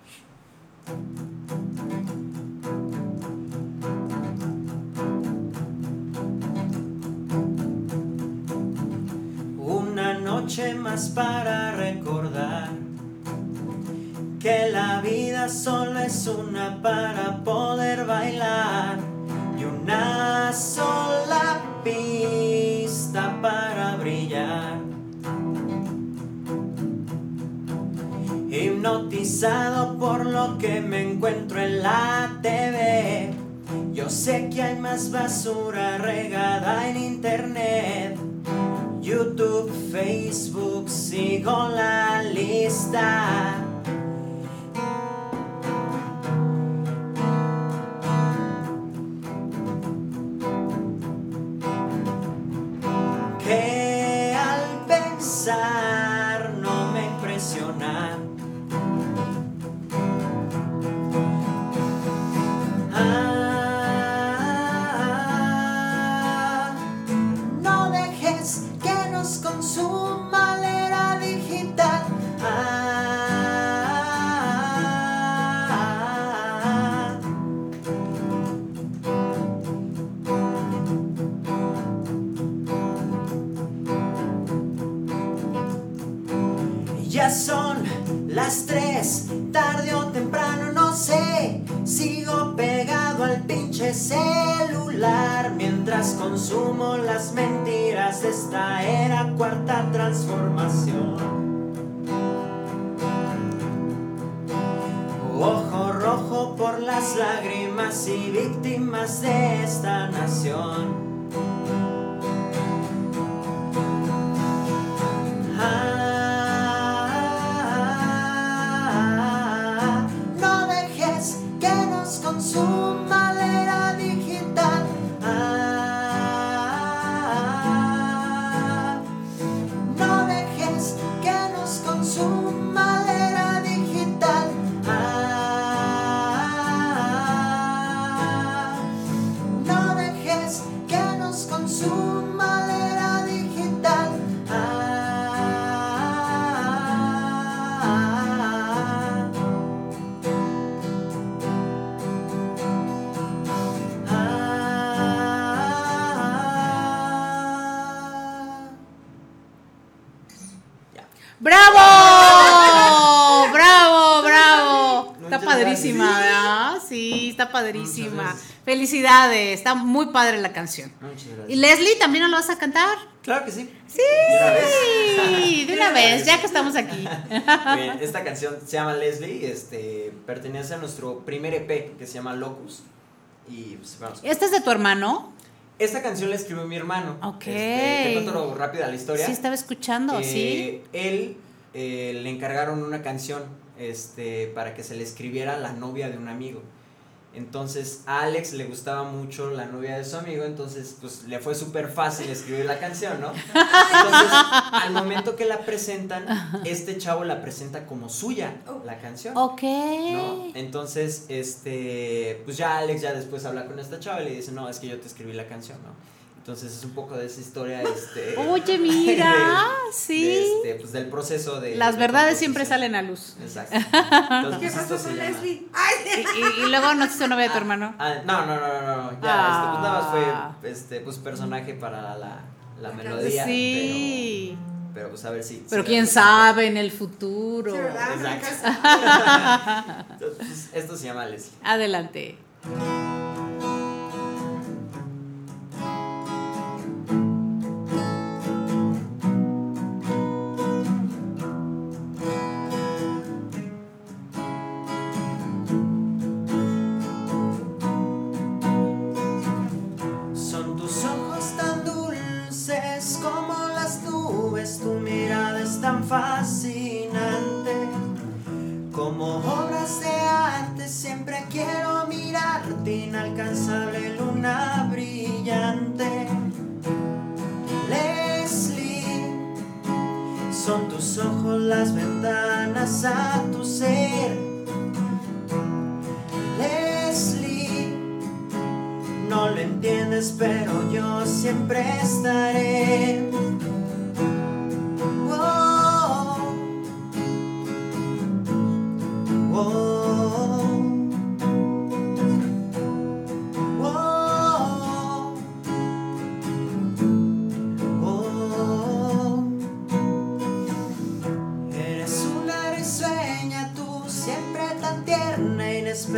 Una noche más para recordar que la vida solo es una para poder bailar y una sola pista para Hipnotizado por lo que me encuentro en la TV. Yo sé que hay más basura regada en internet. YouTube, Facebook, sigo la lista. Consumo las mentiras esta era cuarta transformación. Padrísima. Felicidades, está muy padre la canción. Muchas ¿Y gracias. Leslie también nos lo vas a cantar? Claro que sí. Sí, de una vez, ya que estamos aquí. Bien, esta canción se llama Leslie, este, pertenece a nuestro primer EP que se llama Locus. Y pues vamos. ¿Este es de tu hermano? Esta canción la escribió mi hermano. Ok. Este, te rápida la historia. Sí, estaba escuchando, Eh, sí. Él eh, le encargaron una canción este, para que se le escribiera a la novia de un amigo. Entonces a Alex le gustaba mucho la novia de su amigo, entonces pues le fue súper fácil escribir la canción, ¿no? Entonces al momento que la presentan, este chavo la presenta como suya, la canción. Ok. ¿no? Entonces, este, pues ya Alex ya después habla con esta chava y le dice, no, es que yo te escribí la canción, ¿no? Entonces es un poco de esa historia, este... Oye, mira, de- sí. de este, pues del proceso de... Las de verdades siempre salen a luz. Exacto. Entonces, ¿Qué pues, pasó con Leslie? Y, Ay, y- y luego no se hizo novia de tu hermano. Ah, no, no, no, no, no, ya, Ah. este, pues nada más fue, este, pues personaje para la, la melodía, Sí. pero, pero pues a ver si... Pero si- quién sabe en el futuro. Sí, ¿verdad? Exacto. Entonces, pues, esto se llama Leslie. Adelante.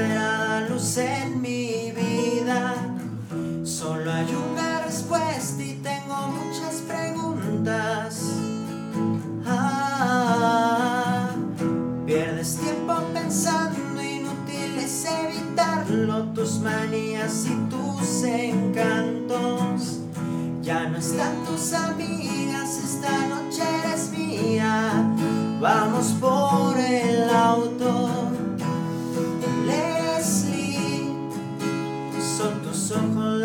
Inesperada luz en mi vida. Solo hay una respuesta y tengo muchas preguntas. Ah, pierdes tiempo pensando, inútil es evitarlo. Tus manías y tus encantos. Ya no están tus amigas, esta noche eres mía. Vamos por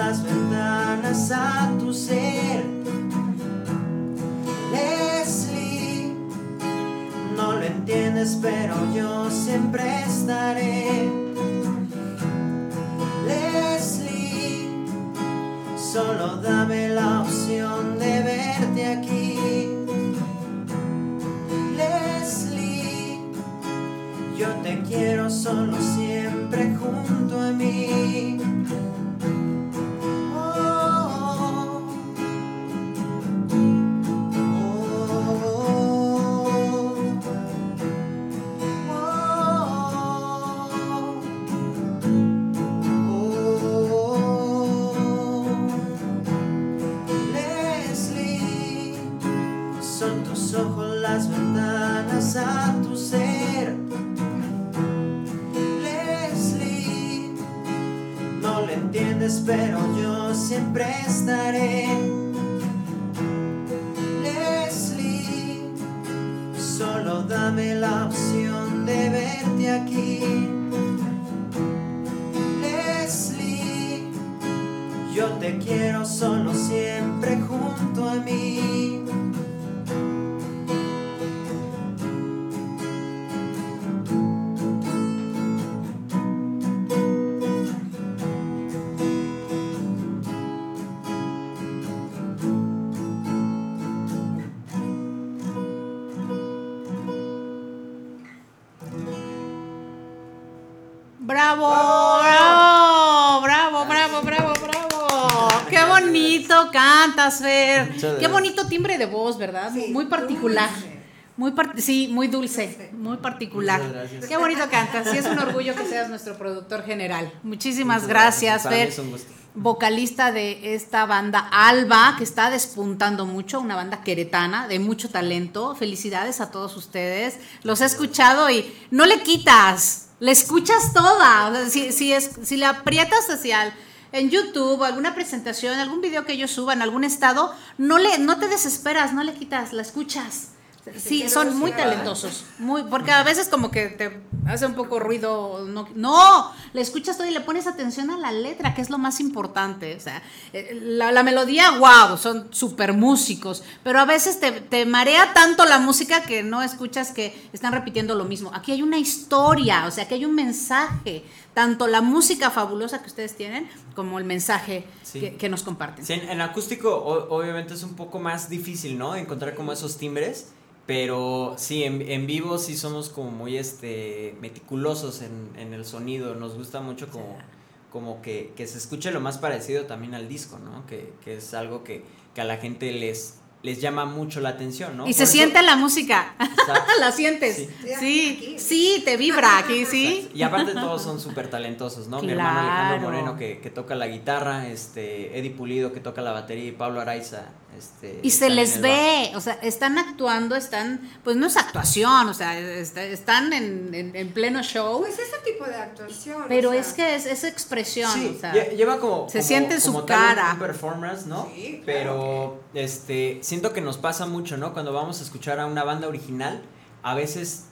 las ventanas a tu ser. Leslie, no lo entiendes, pero yo siempre estaré. Leslie, solo dame la opción de verte aquí. Leslie, yo te quiero solo siempre junto a mí. Gracias. timbre de voz, ¿verdad? Sí, muy particular. dulce. Muy par- sí, muy dulce, muy particular. Muchas gracias. Qué bonito cantas. Sí, es un orgullo que seas nuestro productor general. Muchísimas gracias, Para mí Fer es un gusto. vocalista de esta banda Alba, que está despuntando mucho, una banda queretana de mucho talento. Felicidades a todos ustedes. Los he escuchado y no le quitas, le escuchas toda. O sea, si, si, es, si le aprietas hacia el- en YouTube, alguna presentación, algún video que ellos suban, algún estado, no, le, no te desesperas, no le quitas, la escuchas. Sí, son muy talentosos, muy, porque a veces como que te hace un poco ruido, no, no, le escuchas todo y le pones atención a la letra, que es lo más importante, o sea, eh, la, la melodía, wow, son super músicos, pero a veces te, te marea tanto la música que no escuchas que están repitiendo lo mismo. Aquí hay una historia, o sea, que hay un mensaje, tanto la música fabulosa que ustedes tienen como el mensaje Sí. que, que nos comparten. Sí, en, en acústico o- obviamente es un poco más difícil, ¿no? Encontrar como esos timbres, pero sí, en, en vivo sí somos como muy este meticulosos en, en el sonido, nos gusta mucho como, como que, que se escuche lo más parecido también al disco, ¿no? Que, que es algo que, que a la gente les, les llama mucho la atención, ¿no? Y se eso- siente la música. Exacto. la sientes. Sí. Sí, te vibra aquí, sí. Y aparte todos son súper talentosos, ¿no? Mi hermano Alejandro. Moreno que, que toca la guitarra, este, Eddie Pulido que toca la batería y Pablo Araiza, este... Y se les ve, o sea, están actuando, están, pues no es actuación, o sea, est- están en, en- en pleno show, Pues ese tipo de actuación. pero o sea, es que es, es expresión, Sí, o sea, lle- lleva como. se como- siente en su cara. Un performance, ¿no? Sí, claro Pero este siento que nos pasa mucho, ¿no? Cuando vamos a escuchar a una banda original, a veces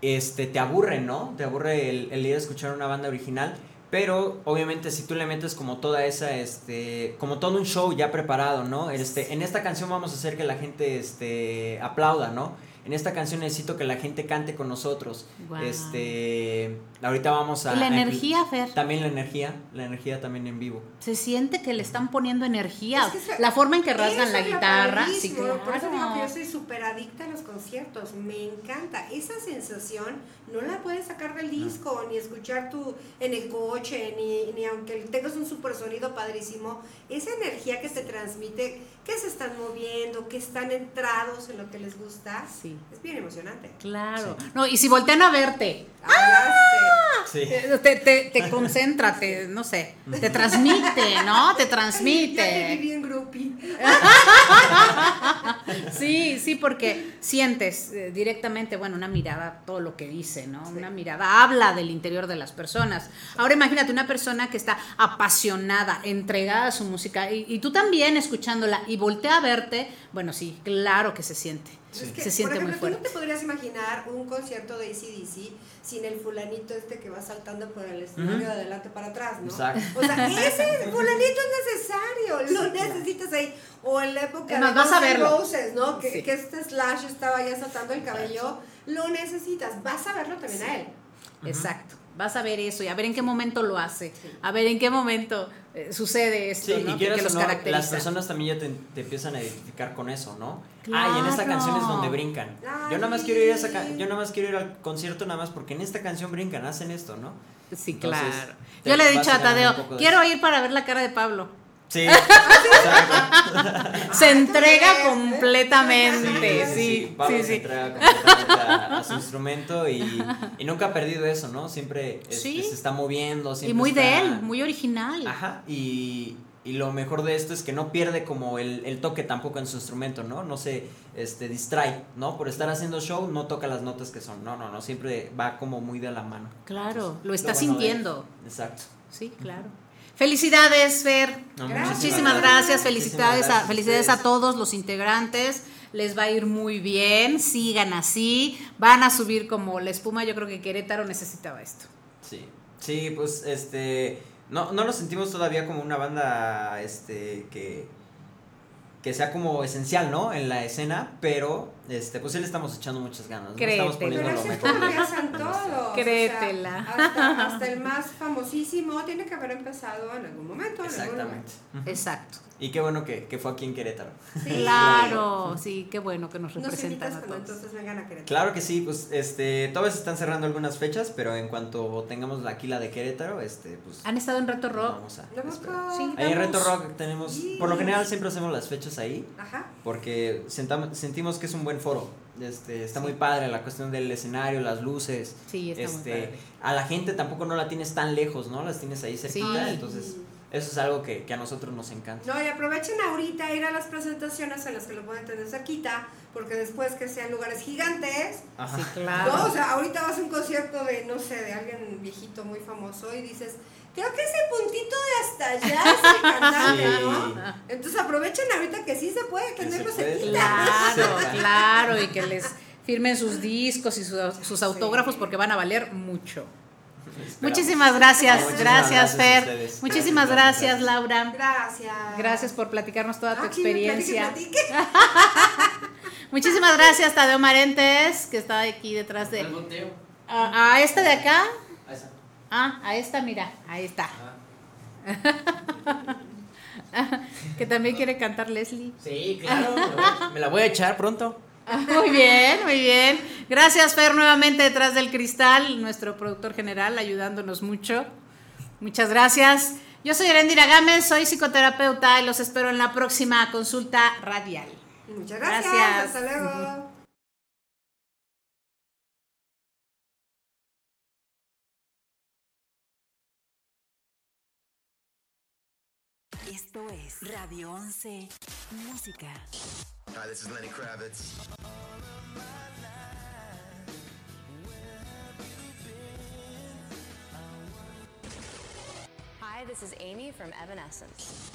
este te aburre, ¿no? Te aburre el, el ir a escuchar una banda original. Pero obviamente si tú le metes como toda esa, este, como todo un show ya preparado, ¿no? Este, en esta canción vamos a hacer que la gente, este, aplauda, ¿no? En esta canción necesito que la gente cante con nosotros. Este, ahorita vamos a... y la a energía, Fer, también la energía, la energía también en vivo. se siente que le están poniendo energía, Es que eso- la forma en que rasgan la guitarra, sí, padrísimo, Por eso digo que yo claro. soy súper adicta a los conciertos. Me encanta. Esa sensación no la puedes sacar del disco, ni escuchar tú en el coche, ni, ni aunque tengas un super sonido padrísimo. Esa energía que te transmite, que se están moviendo, que están entrados en lo que les gusta, Sí. es bien emocionante. Claro. No, y si voltean a verte, Hablaste. Sí. eh, te, te, te concentra, te, no sé, te transmite, ¿no? Te Ya te transmite. viví Sí, sí, porque sientes eh, directamente, bueno, una mirada, todo lo que dice, ¿no? Una mirada habla del interior de las personas. Ahora imagínate una persona que está apasionada, entregada a su música, y, y tú también escuchándola y voltea a verte, bueno, sí, claro que se siente. Es que, Se siente por muy ejemplo, tú no te podrías imaginar un concierto de ACDC sin el fulanito este que va saltando por el escenario de adelante para atrás, ¿no? Exacto. O sea, ese fulanito es necesario, lo necesitas ahí. O en la época de vas a verlo. Roses, ¿no? Que, Sí. que este Slash estaba ya saltando el cabello, lo necesitas, vas a verlo también a él. Exacto. Vas a ver eso y a ver en qué momento lo hace, a ver en qué momento eh, sucede esto, Sí, ¿no? y Que- que los no, las personas también ya te, te empiezan a identificar con eso, ¿no? Ah, y en esta Claro. canción es donde brincan. Ay. Yo nada más quiero ir a esa yo nada más quiero ir al concierto nada más porque en esta canción brincan, hacen esto, ¿no? Sí, Entonces, claro. Yo le he dicho a Tadeo, quiero ir para ver la cara de Pablo. Sí. exacto. Se entrega completamente, sí, Pablo sí, se sí. entrega completamente a, a su instrumento y, y nunca ha perdido eso, ¿no? Siempre Sí. se está moviendo, siempre Y muy de él, muy original. Ajá, y, y lo mejor de esto es que no pierde como el, el toque tampoco en su instrumento, ¿no? No se este, distrae, ¿no? Por estar haciendo show no toca las notas que son, no, no, no, siempre va como muy de la mano. Claro, lo Lo está bueno de él. sintiendo. Exacto. Sí, claro. Felicidades, Fer. No, Gracias. Muchísimas gracias, felicidades, a, felicidades a todos los integrantes. Les va a ir muy bien, sigan así, van a subir como la espuma. Yo creo que Querétaro necesitaba esto. Sí, sí, pues este, no, no lo sentimos todavía como una banda, este, que, que sea como esencial, ¿no? En la escena, pero, este, pues sí le estamos echando muchas ganas, ¿no? Estamos Créetela. poniendo Pero lo mejor. todos. o sea, Créetela. hasta, hasta el más famosísimo tiene que haber empezado en algún momento. En algún Exactamente. momento. Exacto. Y qué bueno que, que fue aquí en Querétaro. Sí. Claro, sí, qué bueno que nos Nos representan invitas a cuando todos. entonces vengan a Querétaro. Claro que sí, pues este, todavía se están cerrando algunas fechas, pero en cuanto tengamos la Aquila de Querétaro, este, pues ¿Han estado en Reto nos Rock? vamos a ¿No esperar. Sí. Ahí en vamos. Reto Rock tenemos, por lo general siempre hacemos las fechas ahí, Ajá. porque sentam- sentimos que es un buen foro. Este, está muy padre la cuestión del escenario, las luces. Sí, está muy este, padre. A la gente tampoco no la tienes tan lejos, ¿no? Las tienes ahí cerquita, Sí. entonces eso es algo que, que a nosotros nos encanta. No, y aprovechen ahorita ir a las presentaciones en las que lo pueden tener cerquita, porque después que sean lugares gigantes, Ajá. Sí, claro. No, o sea, ahorita vas a un concierto de, no sé, de alguien viejito muy famoso y dices, creo que ese puntito de hasta allá es el cantante, Sí. ¿no? Entonces aprovechen ahorita que sí se puede Que tenerlo cerquita. Claro, claro, y que les firmen sus discos y su- sus autógrafos porque van a valer mucho. Esperamos. Muchísimas gracias, Muchísimas gracias, Fer. Muchísimas Gracias. Laura. Gracias. Gracias por platicarnos toda tu Ah, sí, platique, experiencia. platique. Muchísimas gracias, Tadeo Marentes, que está aquí detrás de. A, a esta de acá. Ah, a esta, mira, ahí está. que también quiere cantar Leslie. Sí, claro. me la voy a- Me la voy a echar pronto. Ah, Muy bien, muy bien. Gracias, Fer, nuevamente detrás del cristal, nuestro productor general, ayudándonos mucho. Muchas gracias. Yo soy Erendira Gámez, soy psicoterapeuta y los espero en la próxima consulta radial. Muchas gracias. Gracias. Hasta luego. Esto es Radio 11 Música. Hi, this is Lenny Kravitz. Hi, this is Amy from Evanescence.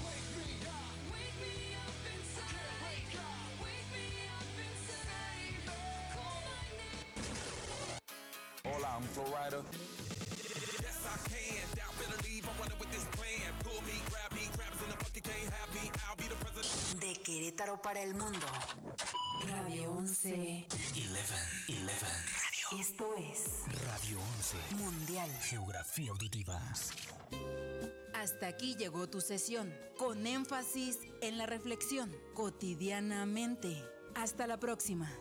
Hola, I'm Flo Rida. De Querétaro para el mundo. Radio 11. 11, 11. Radio, Esto es Radio 11. Mundial. Geografía auditiva. Hasta aquí llegó tu sesión, con énfasis en la reflexión, cotidianamente. Hasta la próxima.